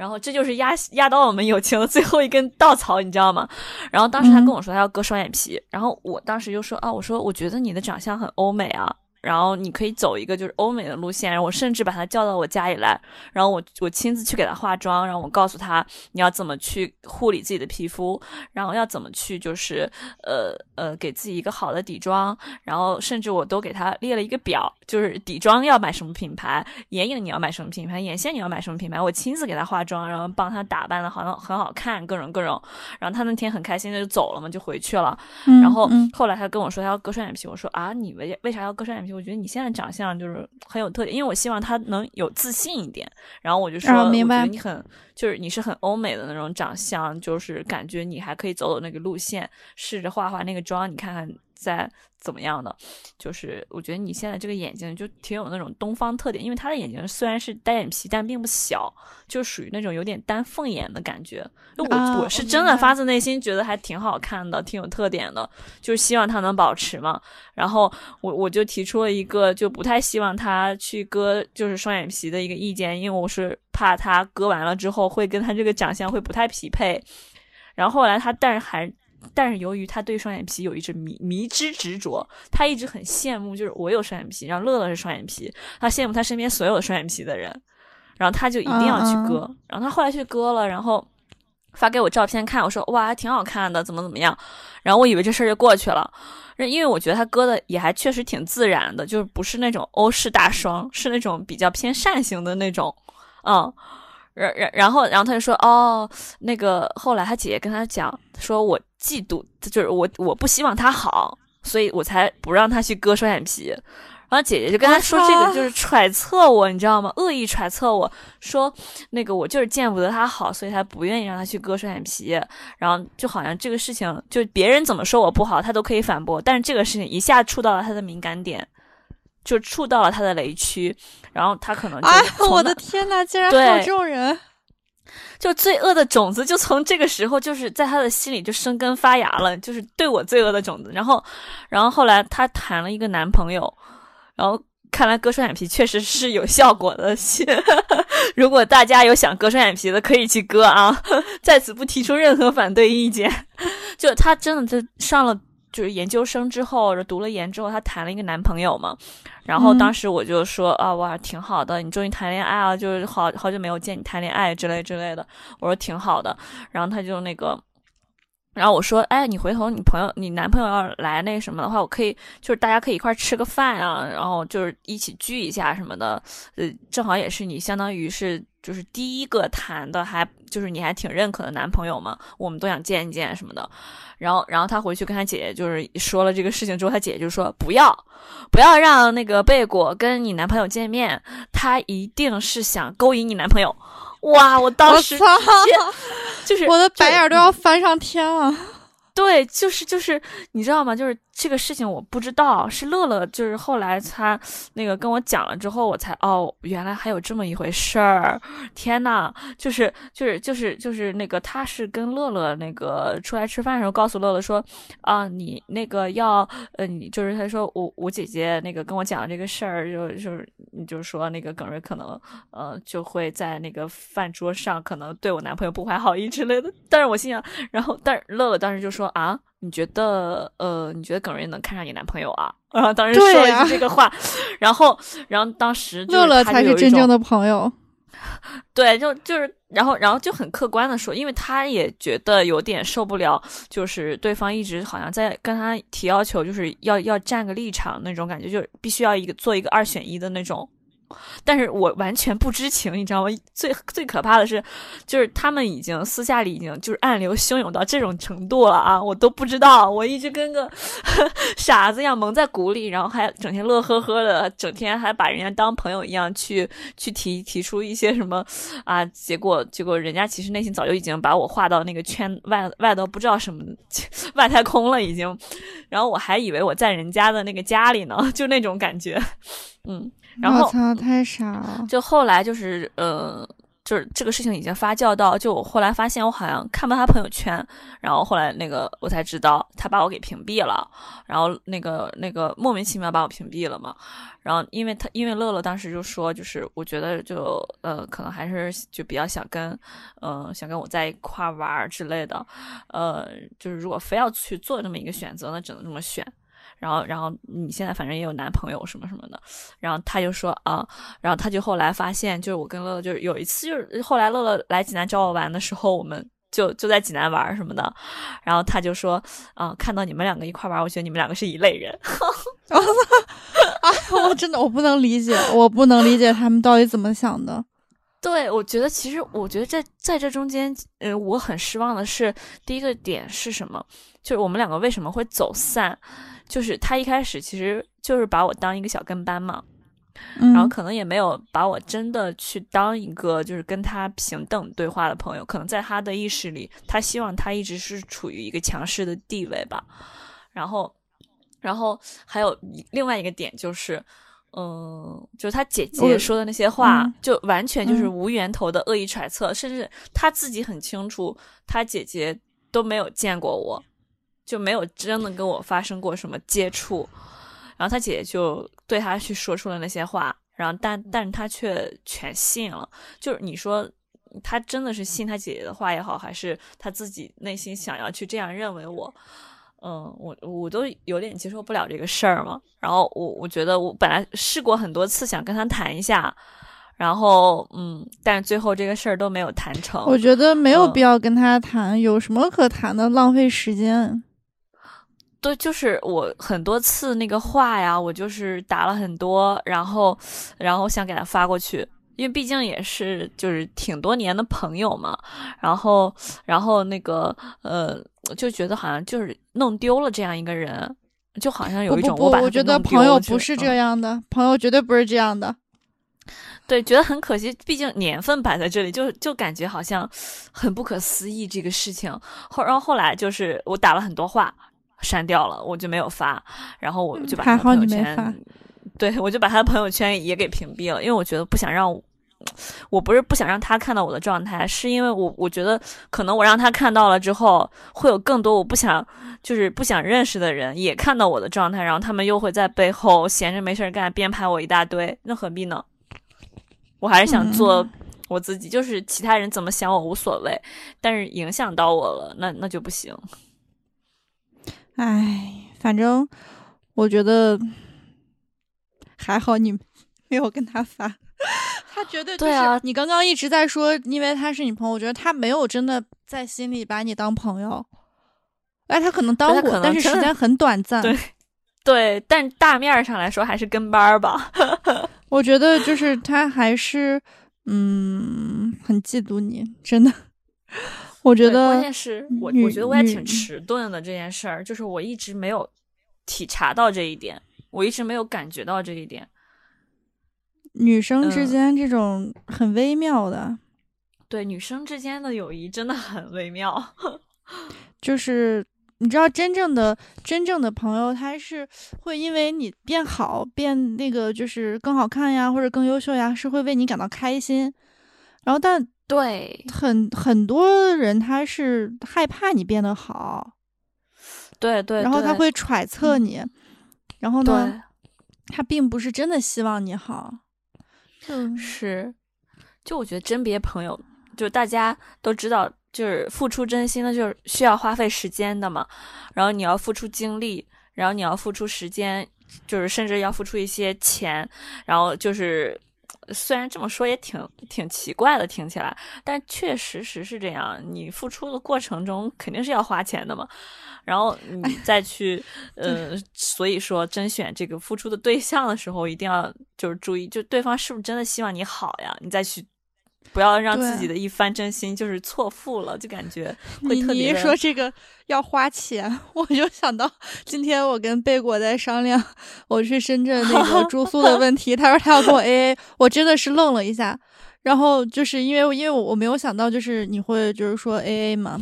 然后这就是压压倒我们友情的最后一根稻草，你知道吗？然后当时他跟我说他要割双眼皮，然后我当时就说啊，我说我觉得你的长相很欧美啊，然后你可以走一个就是欧美的路线，然后我甚至把他叫到我家里来，然后我我亲自去给他化妆，然后我告诉他你要怎么去护理自己的皮肤，然后要怎么去就是呃呃给自己一个好的底妆，然后甚至我都给他列了一个表，就是底妆要买什么品牌，眼影你要买什么品牌，眼线你要买什么品牌，我亲自给他化妆，然后帮他打扮的好像很好看，各种各种，然后他那天很开心的就走了嘛，就回去了。嗯然后嗯后来他跟我说他要割双眼皮，我说啊，你为为啥要割双眼皮？我觉得你现在长相就是很有特点，因为我希望他能有自信一点。然后我就说，啊明白我觉得你很就是你是很欧美的那种长相，就是感觉你还可以走走那个路线，试着化化那个妆，你看看再怎么样的。就是我觉得你现在这个眼睛就挺有那种东方特点，因为他的眼睛虽然是单眼皮，但并不小，就属于那种有点单凤眼的感觉。就我、啊我是真的发自内心觉得还挺好看的，挺有特点的，就是希望他能保持嘛。然后我我就提出了一个就不太希望他去割就是双眼皮的一个意见，因为我是怕他割完了之后会跟他这个长相会不太匹配。然后后来他但是还。但是由于他对双眼皮有一只迷迷之执着，他一直很羡慕，就是我有双眼皮，然后乐乐是双眼皮，他羡慕他身边所有的双眼皮的人，然后他就一定要去割。然后他后来去割了，然后发给我照片看，我说哇，还挺好看的，怎么怎么样。然后我以为这事儿就过去了，因为我觉得他割的也还确实挺自然的，就是不是那种欧式大双，是那种比较偏扇形的那种，嗯。然然然后然后他就说哦，那个后来他姐姐跟他讲，说我嫉妒，就是我我不希望他好，所以我才不让他去割双眼皮。然后姐姐就跟他说这个就是揣测我，你知道吗？恶意揣测我说那个我就是见不得他好，所以他不愿意让他去割双眼皮。然后就好像这个事情，就别人怎么说我不好，他都可以反驳，但是这个事情一下触到了他的敏感点。就触到了他的雷区，然后他可能就我的天呐，竟然还有这种人！就罪恶的种子就从这个时候就是在他的心里就生根发芽了，就是对我罪恶的种子。然后，然后后来她谈了一个男朋友，然后看来割双眼皮确实是有效果的。如果大家有想割双眼皮的，可以去割啊，在此不提出任何反对意见。就他真的就上了。就是研究生之后，读了研之后，她谈了一个男朋友嘛，然后当时我就说、啊，哇，挺好的，你终于谈恋爱了，就是好好久没有见你谈恋爱之类之类的，我说挺好的，然后他就那个，然后我说，哎，你回头你朋友你男朋友要是来那什么的话，我可以就是大家可以一块吃个饭啊，然后就是一起聚一下什么的，呃，正好也是你相当于是就是第一个谈的还就是你还挺认可的男朋友嘛，我们都想见一见什么的。然后，然后他回去跟他姐姐就是说了这个事情之后，他姐姐就说不要，不要让那个贝果跟你男朋友见面，他一定是想勾引你男朋友。哇，我当时就是我的白眼都要翻上天了。对，就是就是，你知道吗？就是这个事情我不知道，是乐乐，就是后来他那个跟我讲了之后，我才哦，原来还有这么一回事儿。天呐，就是就是就是就是那个，他是跟乐乐那个出来吃饭的时候，告诉乐乐说啊，你那个要呃，你就是他说我我姐姐那个跟我讲这个事儿，就就是你就是说那个耿瑞可能呃就会在那个饭桌上可能对我男朋友不怀好意之类的。但是我心想，然后但是乐乐当时就说。啊，你觉得呃，你觉得耿瑞能看上你男朋友啊？然 后当时说了一句这个话，然后然后当时乐乐才是真正的朋友。对，就就是，然后然后就很客观的说，因为他也觉得有点受不了，就是对方一直好像在跟他提要求，就是要要站个立场那种感觉，就必须要一个做一个二选一的那种。但是我完全不知情，你知道吗？最最可怕的是，就是他们已经私下里已经就是暗流汹涌到这种程度了啊！我都不知道，我一直跟个 傻子一样蒙在鼓里，然后还整天乐呵呵的，整天还把人家当朋友一样去去提提出一些什么啊，结果结果人家其实内心早就已经把我划到那个圈外外到不知道什么 外太空了已经，然后我还以为我在人家的那个家里呢，就那种感觉，嗯。然后我操，太傻了！就后来就是呃，就是这个事情已经发酵到，就我后来发现我好像看不到他朋友圈，然后后来那个我才知道他把我给屏蔽了，然后那个那个莫名其妙把我屏蔽了嘛。然后因为他因为乐乐当时就说，就是我觉得就呃可能还是就比较想跟嗯、呃、想跟我在一块儿玩之类的，呃就是如果非要去做这么一个选择，那只能这么选。然后，然后你现在反正也有男朋友什么什么的，然后他就说啊，然后他就后来发现，就是我跟乐乐就是有一次，就是后来乐乐来济南找我玩的时候，我们就就在济南玩什么的，然后他就说啊，看到你们两个一块玩，我觉得你们两个是一类人。啊，我真的我不能理解，我不能理解他们到底怎么想的。对，我觉得其实，我觉得在在这中间，呃，我很失望的是，第一个点是什么？就是我们两个为什么会走散？就是他一开始其实就是把我当一个小跟班嘛，然后可能也没有把我真的去当一个就是跟他平等对话的朋友。可能在他的意识里，他希望他一直是处于一个强势的地位吧。然后，然后还有另外一个点就是。嗯，就是他姐姐说的那些话，就完全就是无源头的恶意揣测，甚至他自己很清楚，他姐姐都没有见过我，就没有真的跟我发生过什么接触，然后他姐姐就对他去说出了那些话，然后但但是他却全信了，就是你说他真的是信他姐姐的话也好，还是他自己内心想要去这样认为我。嗯，我我都有点接受不了这个事儿嘛。然后我我觉得我本来试过很多次想跟他谈一下，然后嗯，但是最后这个事儿都没有谈成。我觉得没有必要跟他谈，有什么可谈的？浪费时间。对，就是我很多次那个话呀，我就是打了很多，然后然后想给他发过去。因为毕竟也是就是挺多年的朋友嘛，然后然后那个呃，就觉得好像就是弄丢了这样一个人，就好像有一种我我觉得朋友不是这样的，朋友绝对不是这样的。对，觉得很可惜，毕竟年份摆在这里，就就感觉好像很不可思议这个事情。后然后后来就是我打了很多话，删掉了，我就没有发，然后我就把他朋友圈，对我就把他的朋友圈也给屏蔽了，因为我觉得不想让。我不是不想让他看到我的状态，是因为我我觉得可能我让他看到了之后，会有更多我不想就是不想认识的人也看到我的状态，然后他们又会在背后闲着没事干编排我一大堆，那何必呢？我还是想做我自己，就是其他人怎么想我无所谓，但是影响到我了，那那就不行。唉，反正我觉得还好，你没有跟他发。他绝对就是你刚刚一直在说，因为他是你朋友，我觉得他没有真的在心里把你当朋友。哎，他可能当过，但是时间很短暂。对，对，但大面上来说还是跟班儿吧。我觉得就是他还是嗯很嫉妒你，真的。我觉得关键是我，我觉得我也挺迟钝的这件事儿，就是我一直没有体察到这一点，我一直没有感觉到这一点。女生之间这种很微妙的，对女生之间的友谊真的很微妙。就是你知道，真正的真正的朋友，他是会因为你变好变那个，就是更好看呀，或者更优秀呀，是会为你感到开心。然后，但对很很多人他是害怕你变得好，对对，然后他会揣测你，然后呢，他并不是真的希望你好。嗯，是，就我觉得甄别朋友，就大家都知道，就是付出真心的，就是需要花费时间的嘛。然后你要付出精力，然后你要付出时间，就是甚至要付出一些钱。然后就是，虽然这么说也挺挺奇怪的，听起来，但确实实是这样。你付出的过程中肯定是要花钱的嘛。然后你再去，呃，所以说甄选这个付出的对象的时候，一定要就是注意，就对方是不是真的希望你好呀？你再去，不要让自己的一番真心就是错付了，就感觉会特别。你一说这个要花钱，我就想到今天我跟贝果在商量我去深圳那个住宿的问题，他说他要跟我 AA，我真的是愣了一下，然后就是因为因为我我没有想到就是你会就是说 AA 嘛。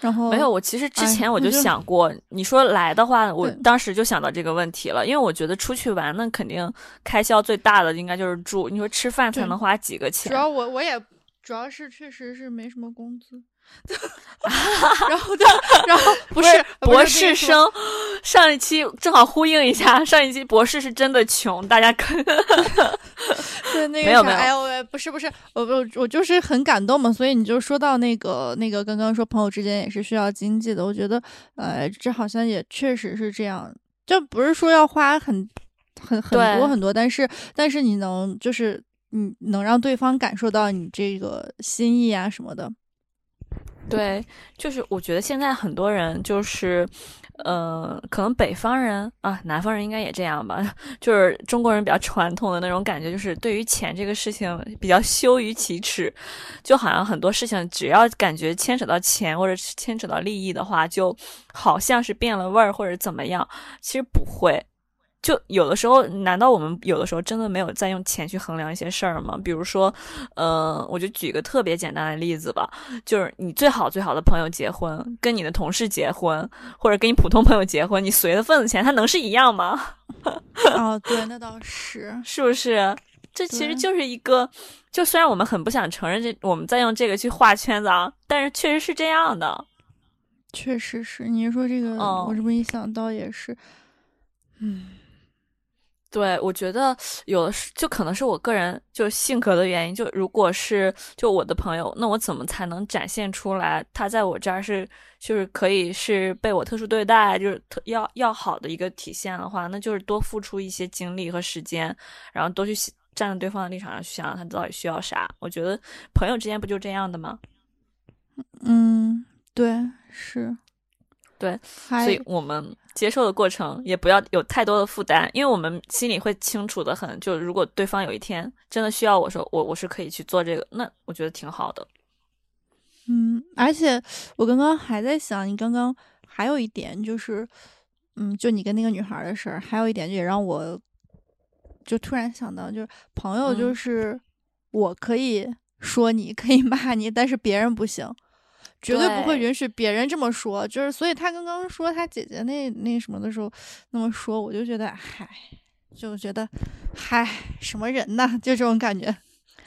然后没有，我其实之前我就想过，你说来的话，我当时就想到这个问题了，因为我觉得出去玩，那肯定开销最大的应该就是住。你说吃饭才能花几个钱？主要我我也主要是确实是没什么工资。然后，然后不是博士生。上一期正好呼应一下，上一期博士是真的穷，大家可 对那个没有没有，哎呦喂，不是不是，我我我就是很感动嘛。所以你就说到那个那个，刚刚说朋友之间也是需要经济的，我觉得呃，这好像也确实是这样。就不是说要花很很很多很多，但是但是你能就是你能让对方感受到你这个心意啊什么的。对，就是我觉得现在很多人就是，呃，可能北方人啊，南方人应该也这样吧，就是中国人比较传统的那种感觉，就是对于钱这个事情比较羞于启齿，就好像很多事情只要感觉牵扯到钱或者牵扯到利益的话，就好像是变了味儿或者怎么样，其实不会。就有的时候，难道我们有的时候真的没有在用钱去衡量一些事儿吗？比如说，呃，我就举个特别简单的例子吧，就是你最好最好的朋友结婚，跟你的同事结婚，或者跟你普通朋友结婚，你随的份子钱，它能是一样吗？哦，对，那倒是。是不是？这其实就是一个，就虽然我们很不想承认这，我们在用这个去画圈子啊，但是确实是这样的。确实是，你说这个，哦我这么一想到也是，嗯，对，我觉得有的是，就可能是我个人就性格的原因。就如果是就我的朋友，那我怎么才能展现出来他在我这儿是就是可以是被我特殊对待，就是特要要好的一个体现的话，那就是多付出一些精力和时间，然后多去想站在对方的立场上去想想他到底需要啥。我觉得朋友之间不就这样的吗？嗯，对，是，对，所以我们接受的过程也不要有太多的负担，因为我们心里会清楚的很。就如果对方有一天真的需要我说我我是可以去做这个，那我觉得挺好的。嗯，而且我刚刚还在想，你刚刚还有一点就是，嗯，就你跟那个女孩儿的事儿，还有一点也让我就突然想到，就是朋友就嗯是我可以说你，可以骂你，但是别人不行。绝对不会允许别人这么说，就是所以他刚刚说他姐姐那那什么的时候那么说，我就觉得嗨，就觉得嗨，什么人呐，就这种感觉。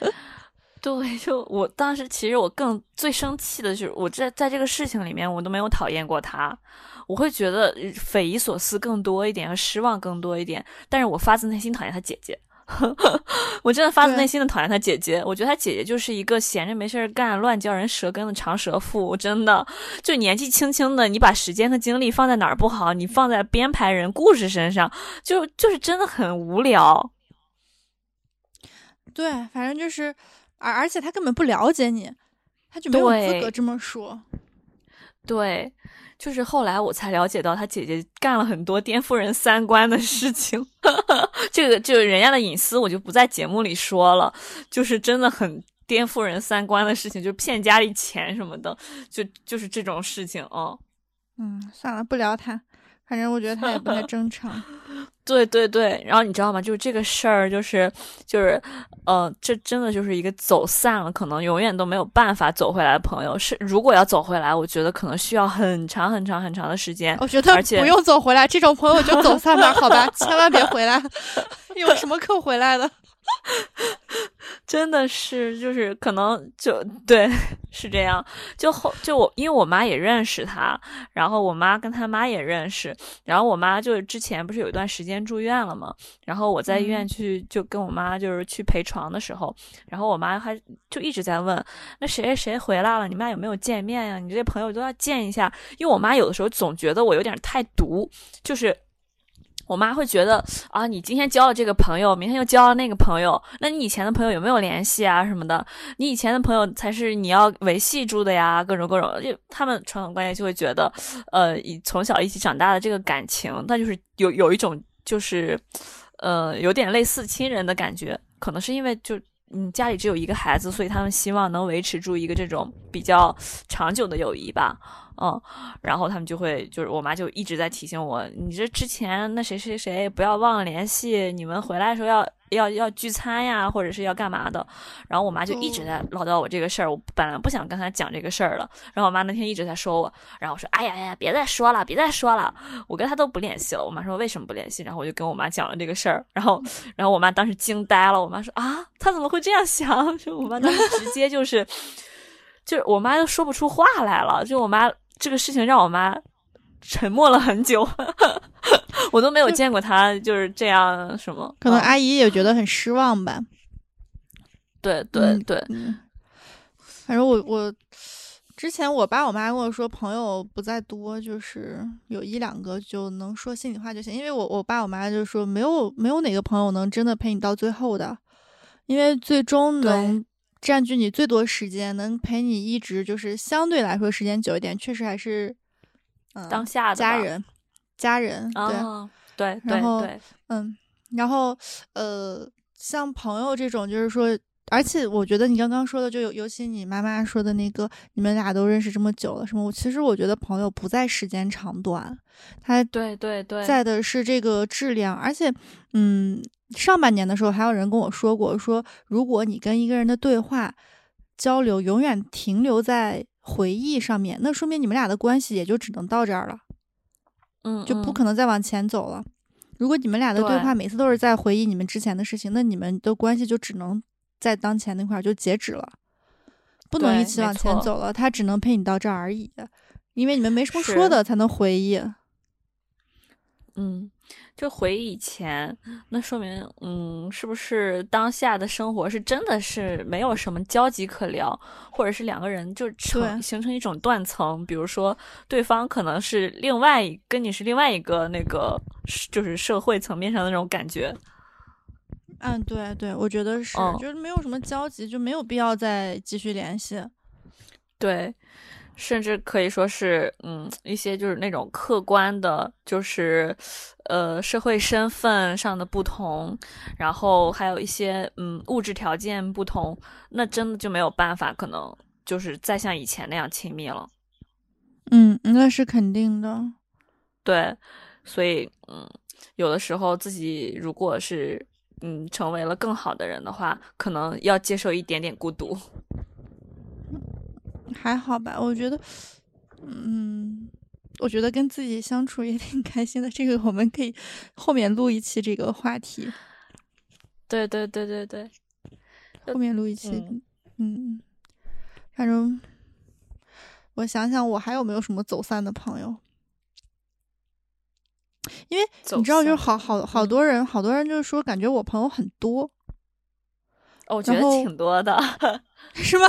对，就我当时其实我更最生气的就是我在在这个事情里面我都没有讨厌过他，我会觉得呃匪夷所思更多一点和失望更多一点，但是我发自内心讨厌他姐姐。我真的发自内心的讨厌他姐姐，我觉得他姐姐就是一个闲着没事儿干、乱嚼人舌根的长舌妇。真的，就年纪轻轻的，你把时间和精力放在哪儿不好？你放在编排人故事身上，就就是真的很无聊。对，反正就是，而而且他根本不了解你，他就没有资格这么说。对，就是后来我才了解到，他姐姐干了很多颠覆人三观的事情。这个就是人家的隐私，我就不在节目里说了。就是真的很颠覆人三观的事情，就骗家里钱什么的，就就是这种事情哦、嗯，算了，不聊他，反正我觉得他也不太正常。对对对，然后你知道吗？就是这个事儿，就是就是，呃，这真的就是一个走散了，可能永远都没有办法走回来的朋友。是如果要走回来，我觉得可能需要很长很长很长的时间。我觉得而且不用走回来，这种朋友就走散吧，好吧，千万别回来，有什么可回来的？真的是，就是可能就对，是这样。就后就我，因为我妈也认识他，然后我妈跟他妈也认识，然后我妈就是之前不是有一段时间住院了嘛，然后我在医院嗯去就跟我妈就是去陪床的时候，然后我妈还就一直在问，那谁谁谁回来了，你俩有没有见面呀？你这朋友都要见一下，因为我妈有的时候总觉得我有点太毒，就是。我妈会觉得啊，你今天交了这个朋友，明天又交了那个朋友，那你以前的朋友有没有联系啊什么的？你以前的朋友才是你要维系住的呀，各种各种。就他们传统观念就会觉得，呃，从小一起长大的这个感情，那就是有有一种就是，呃，有点类似亲人的感觉。可能是因为就嗯家里只有一个孩子，所以他们希望能维持住一个这种比较长久的友谊吧。嗯，然后他们就会，就是我妈就一直在提醒我，你这之前那谁谁谁不要忘了联系，你们回来的时候要要要聚餐呀，或者是要干嘛的。然后我妈就一直在唠叨我这个事儿，我本来不想跟她讲这个事儿了，然后我妈那天一直在说我，然后我说，哎呀哎呀，别再说了，别再说了，我跟她都不联系了。我妈说为什么不联系？然后我就跟我妈讲了这个事儿，然后然后我妈当时惊呆了，我妈说啊，她怎么会这样想？就我妈当时直接就是。就是我妈都说不出话来了，就我妈这个事情让我妈沉默了很久，我都没有见过他就是这样什么。嗯可能阿姨也觉得很失望吧。对对嗯对，嗯，反正我我之前我爸我妈跟我说，朋友不在多，就是有一两个就能说心里话就行。因为我我爸我妈就说，没有没有哪个朋友能真的陪你到最后的，因为最终能占据你最多时间，能陪你一直就是相对来说时间久一点，确实还是嗯当下的家人家人对。哦，对，然后对，嗯，然后呃，像朋友这种，就是说，而且我觉得你刚刚说的，就尤尤其你妈妈说的那个，你们俩都认识这么久了，什么？我其实我觉得朋友不在时间长短，他对对对，在的是这个质量。而且，嗯，上半年的时候，还有人跟我说过，说如果你跟一个人的对话交流永远停留在回忆上面，那说明你们俩的关系也就只能到这儿了。嗯，就不可能再往前走了。如果你们俩的对话每次都是在回忆你们之前的事情，那你们的关系就只能在当前那块儿就截止了，不能一起往前走了。他只能陪你到这儿而已，因为你们没什么说的，才能回忆。嗯。就回忆以前，那说明，嗯，是不是当下的生活是真的是没有什么交集可聊，或者是两个人就成形成一种断层？比如说，对方可能是另外跟你是另外一个那个，就是社会层面上的那种感觉。嗯，对对，我觉得是，就是没有什么交集，就没有必要再继续联系。对。甚至可以说是，嗯，一些就是那种客观的，就是，呃，社会身份上的不同，然后还有一些，嗯，物质条件不同，那真的就没有办法，可能就是再像以前那样亲密了。嗯，那是肯定的。对，所以，嗯，有的时候自己如果是，嗯，成为了更好的人的话，可能要接受一点点孤独。还好吧，我觉得，嗯，我觉得跟自己相处也挺开心的。这个我们可以后面录一期这个话题。对对对对对，后面录一期。嗯，反正我想想，我还有没有什么走散的朋友？因为你知道，就是好好好多人，好多人就是说，感觉我朋友很多。哦，我觉得挺多的，是吗？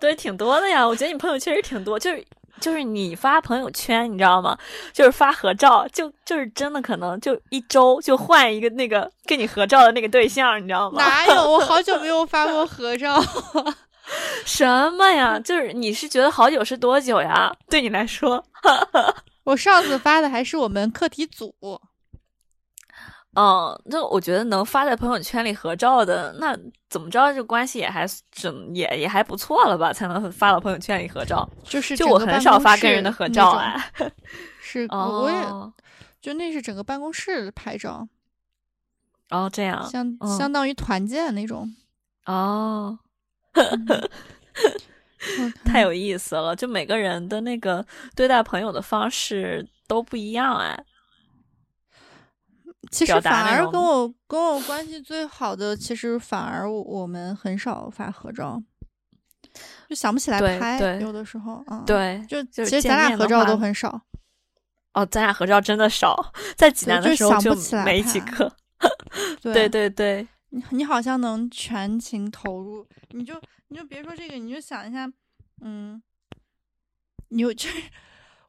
对，挺多的呀。我觉得你朋友确实挺多，就是就是你发朋友圈，你知道吗？就是发合照，就就是真的可能就一周就换一个那个跟你合照的那个对象，你知道吗？哪有？我好久没有发过 合照。什么呀？就是你是觉得好久是多久呀？对你来说，我上次发的还是我们课题组。嗯，那我觉得能发在朋友圈里合照的，那怎么着这关系也还整也也还不错了吧？才能发到朋友圈里合照。就是就我很少发跟人的合照啊。是，我也就那是整个办公室拍照。哦，这样相相当于团建那种。哦，太有意思了！就每个人的那个对待朋友的方式都不一样哎。其实反而跟我跟我关系最好的，其实反而我们很少发合照，就想不起来拍。有的时候，啊，对，就其实咱俩合照都很少。哦，咱俩合照真的少，在济南的时候就没几个。对 对对，你你好像能全情投入，你就你就别说这个，你就想一下，嗯，你就。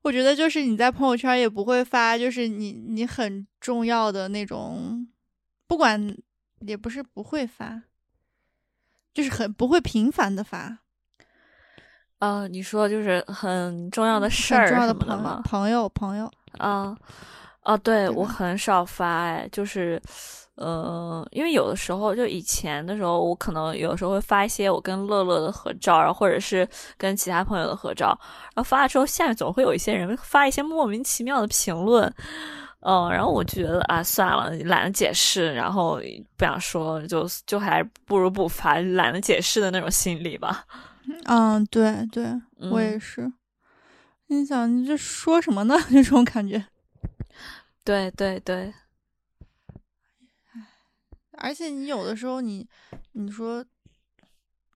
我觉得就是你在朋友圈也不会发，就是你你很重要的那种，不管也不是不会发，就是很不会频繁的发。呃，你说就是很重要的事儿什么的吗？朋友朋友啊啊，对我很少发，哎，就是。嗯，因为有的时候，就以前的时候，我可能有的时候会发一些我跟乐乐的合照，然后或者是跟其他朋友的合照，然后发了之后，下面总会有一些人发一些莫名其妙的评论，嗯，然后我就觉得啊，算了，懒得解释，然后不想说，就就还不如不发，懒得解释的那种心理吧。嗯，对对，我也是。你想，你这说什么呢？这种感觉。对对对。而且你有的时候，你你说，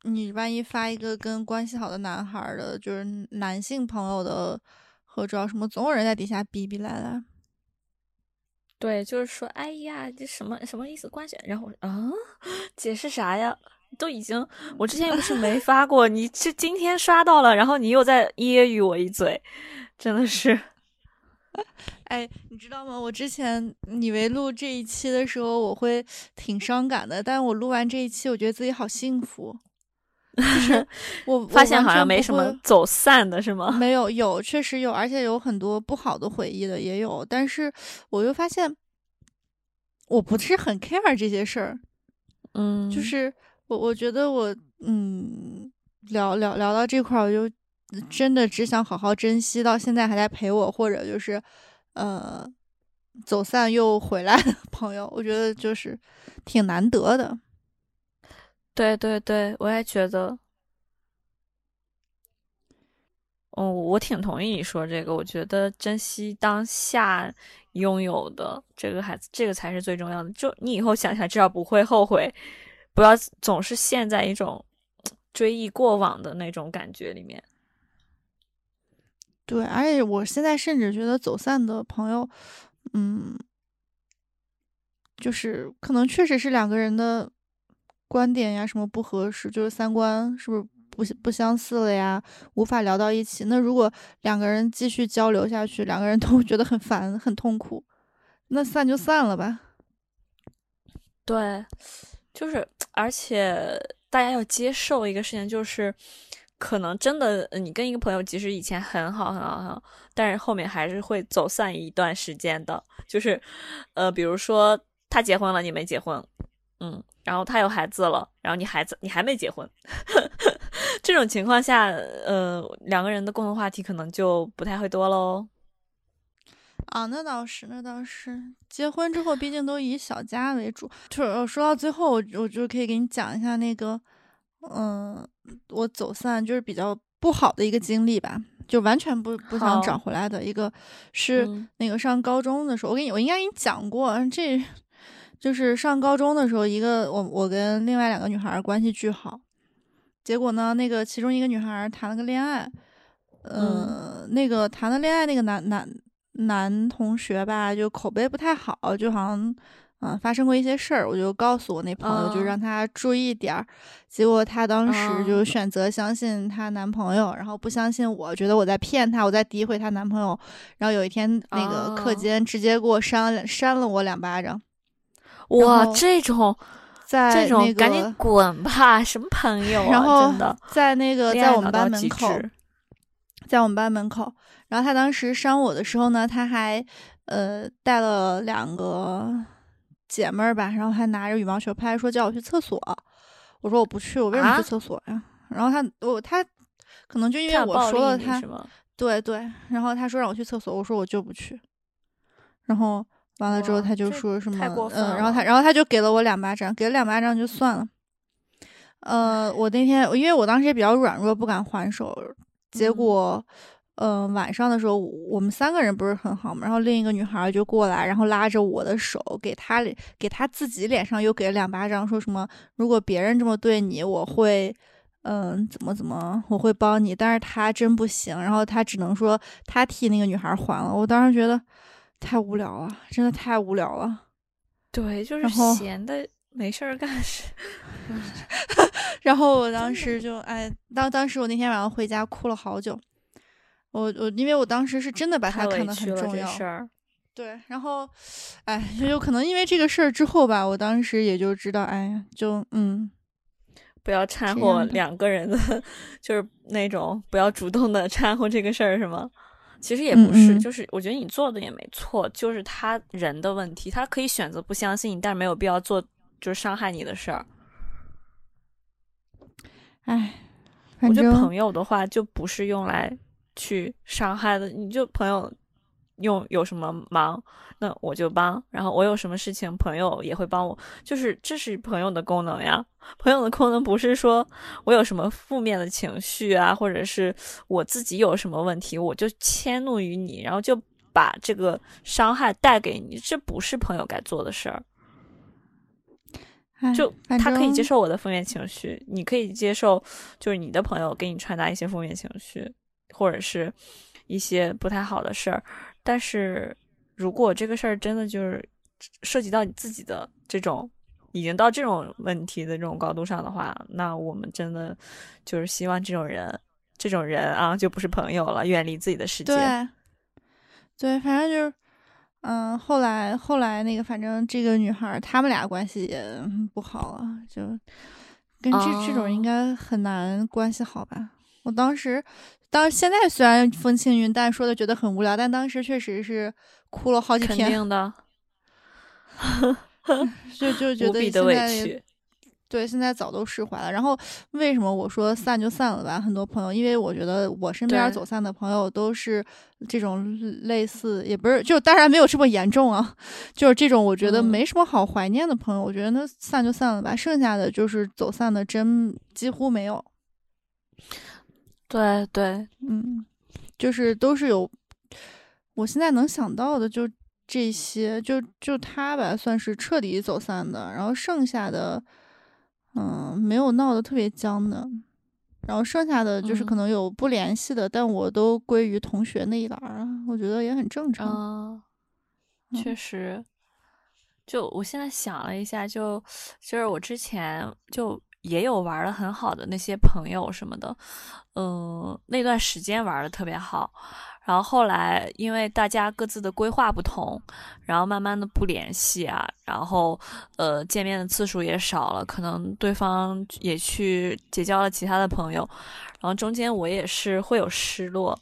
你万一发一个跟关系好的男孩的，就是男性朋友的合照，什么总有人在底下逼逼赖赖。对，就是说，哎呀，这什么什么意思关系？然后啊，解释啥呀？都已经，我之前又不是没发过，你这今天刷到了，然后你又在揶揄我一嘴，真的是。哎，你知道吗？我之前以为录这一期的时候我会挺伤感的，但是我录完这一期，我觉得自己好幸福。就是 我发现好像没什么走散的是吗？没有，有确实有，而且有很多不好的回忆的也有，但是我又发现我不是很 care 这些事儿。嗯，就是我我觉得我嗯聊聊聊到这块儿，我就真的只想好好珍惜到现在还在陪我，或者就是呃走散又回来的朋友，我觉得就是挺难得的。对对对，我也觉得。哦，我挺同意你说这个。我觉得珍惜当下拥有的这个孩子，这个才是最重要的。就你以后想想，至少不会后悔，不要总是陷在一种追忆过往的那种感觉里面。对，而且我现在甚至觉得走散的朋友，嗯，就是可能确实是两个人的。观点呀，什么不合适，就是三观是不是不不相似了呀？无法聊到一起。那如果两个人继续交流下去，两个人都觉得很烦、很痛苦，那散就散了吧。对，就是，而且大家要接受一个事情，就是可能真的，你跟一个朋友，即使以前很好、很好、很好，但是后面还是会走散一段时间的。就是，呃，比如说他结婚了，你没结婚。嗯，然后他有孩子了，然后你孩子你还没结婚，这种情况下，呃，两个人的共同话题可能就不太会多喽。啊，那倒是，那倒是，结婚之后毕竟都以小家为主。就是说到最后，我我就可以给你讲一下那个，嗯，我走散就是比较不好的一个经历吧，就完全不不想找回来的一个，是那个上高中的时候，我给你我应该给你讲过这。就是上高中的时候，一个我我跟另外两个女孩关系巨好，结果呢，那个其中一个女孩谈了个恋爱，呃，那个谈的恋爱那个男男男同学吧，就口碑不太好，就好像嗯发生过一些事儿，我就告诉我那朋友，就让他注意点儿。结果他当时就选择相信她男朋友，然后不相信我，觉得我在骗她，我在诋毁她男朋友。然后有一天那个课间直接给我扇了扇了我两巴掌。哇，这种，在这种赶紧滚吧！什么朋友啊？真的，在那个在我们班门口，在我们班门口。然后他当时扇我的时候呢，他还呃带了两个姐妹儿吧，然后还拿着羽毛球拍，说叫我去厕所。我说我不去，我为什么去厕所呀？然后他我他可能就因为我说了他，对对。然后他说让我去厕所，我说我就不去。然后。完了之后，他就说什么，嗯，然后他，然后他就给了我两巴掌，给了两巴掌就算了。呃，我那天因为我当时也比较软弱，不敢还手，结果，嗯，晚上的时候我们三个人不是很好嘛，然后另一个女孩就过来，然后拉着我的手，给他脸，给她自己脸上又给了两巴掌，说什么如果别人这么对你，我会，嗯，怎么怎么，我会帮你，但是他真不行，然后他只能说他替那个女孩还了。我当时觉得。太无聊了，真的太无聊了。对，就是闲的没事儿干是。然后我当时就哎，当当时我那天晚上回家哭了好久。我我因为我当时是真的把他看得很重要。对，然后哎，有可能因为这个事儿之后吧，我当时也就知道，哎呀，就嗯，不要掺和两个人的，就是那种不要主动的掺和这个事儿，是吗？其实也不是，就是我觉得你做的也没错，就是他人的问题，他可以选择不相信你，但是没有必要做就是伤害你的事儿。哎，我觉得朋友的话就不是用来去伤害的，你就朋友用有什么忙。那我就帮，然后我有什么事情，朋友也会帮我，就是这是朋友的功能呀。朋友的功能不是说我有什么负面的情绪啊，或者是我自己有什么问题，我就迁怒于你，然后就把这个伤害带给你，这不是朋友该做的事儿。就他可以接受我的负面情绪，你可以接受，就是你的朋友给你传达一些负面情绪，或者是一些不太好的事儿，但是。如果这个事儿真的就是涉及到你自己的这种已经到这种问题的这种高度上的话，那我们真的就是希望这种人，这种人啊，就不是朋友了，远离自己的世界。对，对，反正就是，嗯，后来后来那个，反正这个女孩他们俩关系也不好啊，就跟这这种应该很难关系好吧？我当时，当现在虽然风轻云淡，说的觉得很无聊，但当时确实是哭了好几天。肯定的。就就觉得现在，对，现在早都释怀了。然后为什么我说散就散了吧？很多朋友，因为我觉得我身边走散的朋友都是这种类似，也不是，就当然没有这么严重啊。就是这种我觉得没什么好怀念的朋友，我觉得那散就散了吧。剩下的就是走散的真几乎没有。对对，嗯，就是都是有，我现在能想到的就。这些就就他吧，算是彻底走散的。然后剩下的，嗯，没有闹得特别僵的。然后剩下的就是可能有不联系的，但我都归于同学那一栏儿，我觉得也很正常。确实，就我现在想了一下，就就是我之前就也有玩的很好的那些朋友什么的，嗯，那段时间玩的特别好。然后后来，因为大家各自的规划不同，然后慢慢的不联系啊，然后呃见面的次数也少了，可能对方也去结交了其他的朋友，然后中间我也是会有失落，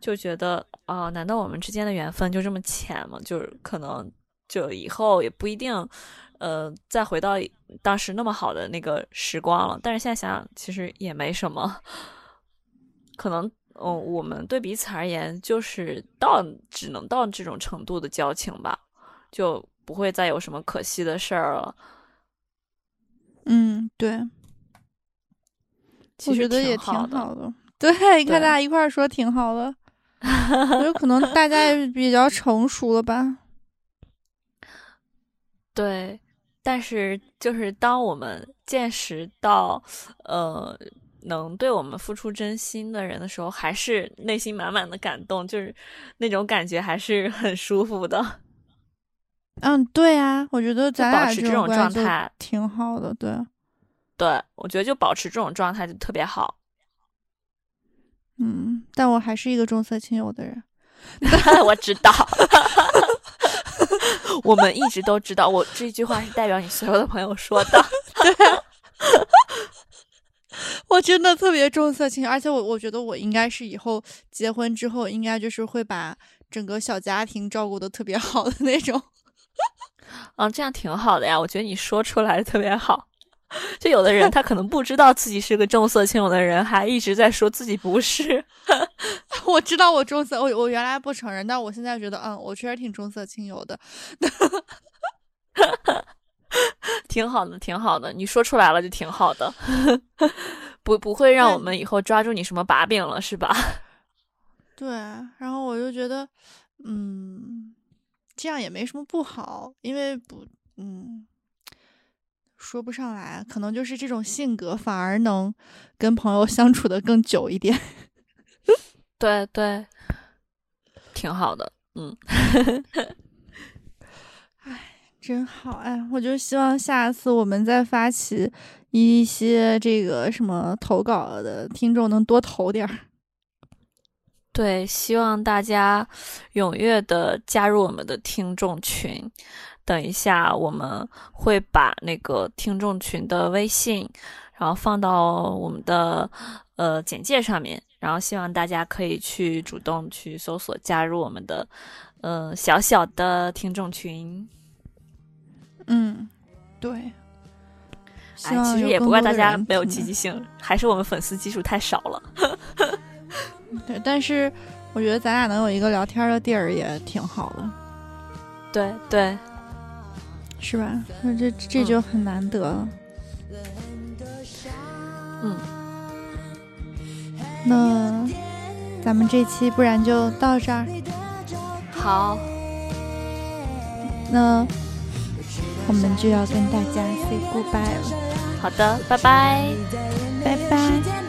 就觉得啊，难道我们之间的缘分就这么浅吗？就是可能就以后也不一定，呃，再回到当时那么好的那个时光了。但是现在想想，其实也没什么，可能。嗯，我们对彼此而言，就是到只能到这种程度的交情吧，就不会再有什么可惜的事儿了。嗯，对，我觉得也挺好的。对，你看大家一块儿说挺好的，有可能大家也比较成熟了吧。对，但是就是当我们见识到，呃。能对我们付出真心的人的时候，还是内心满满的感动，就是那种感觉还是很舒服的。嗯，对啊，我觉得咱俩保持这种状态挺好的。对，对，我觉得就保持这种状态就特别好。嗯，但我还是一个重色轻友的人。我知道，我们一直都知道，我这句话是代表你所有的朋友说的。对。我真的特别重色轻，而且我我觉得我应该是以后结婚之后，应该就是会把整个小家庭照顾的特别好的那种。嗯，这样挺好的呀，我觉得你说出来特别好。就有的人他可能不知道自己是个重色轻友的人，还一直在说自己不是。我知道我重色，我我原来不承认，但我现在觉得，嗯，我确实挺重色轻友的。挺好的，挺好的，你说出来了就挺好的，不不会让我们以后抓住你什么把柄了，是吧？对，然后我就觉得，嗯，这样也没什么不好，因为不，嗯，说不上来，可能就是这种性格反而能跟朋友相处的更久一点。对对，挺好的，嗯。真好哎！我就希望下次我们再发起一些这个什么投稿的听众能多投点儿。对，希望大家踊跃的加入我们的听众群。等一下，我们会把那个听众群的微信，然后放到我们的呃简介上面，然后希望大家可以去主动去搜索加入我们的呃小小的听众群。嗯，对。哎，其实也不怪大家没有积极性，还是我们粉丝基数太少了。对，但是我觉得咱俩能有一个聊天的地儿也挺好的。对对，是吧？那这这就很难得了。嗯，那咱们这期不然就到这儿。好，那。我们就要跟大家 say goodbye 了。好的，拜拜，拜拜。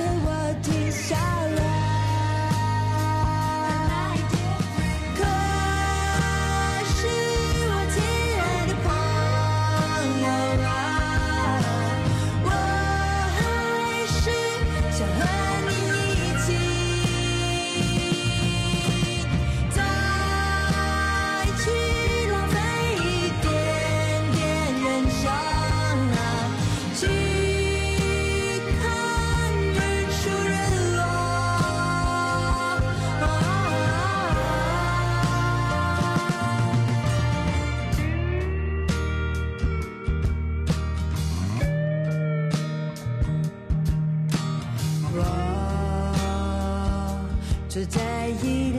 只在意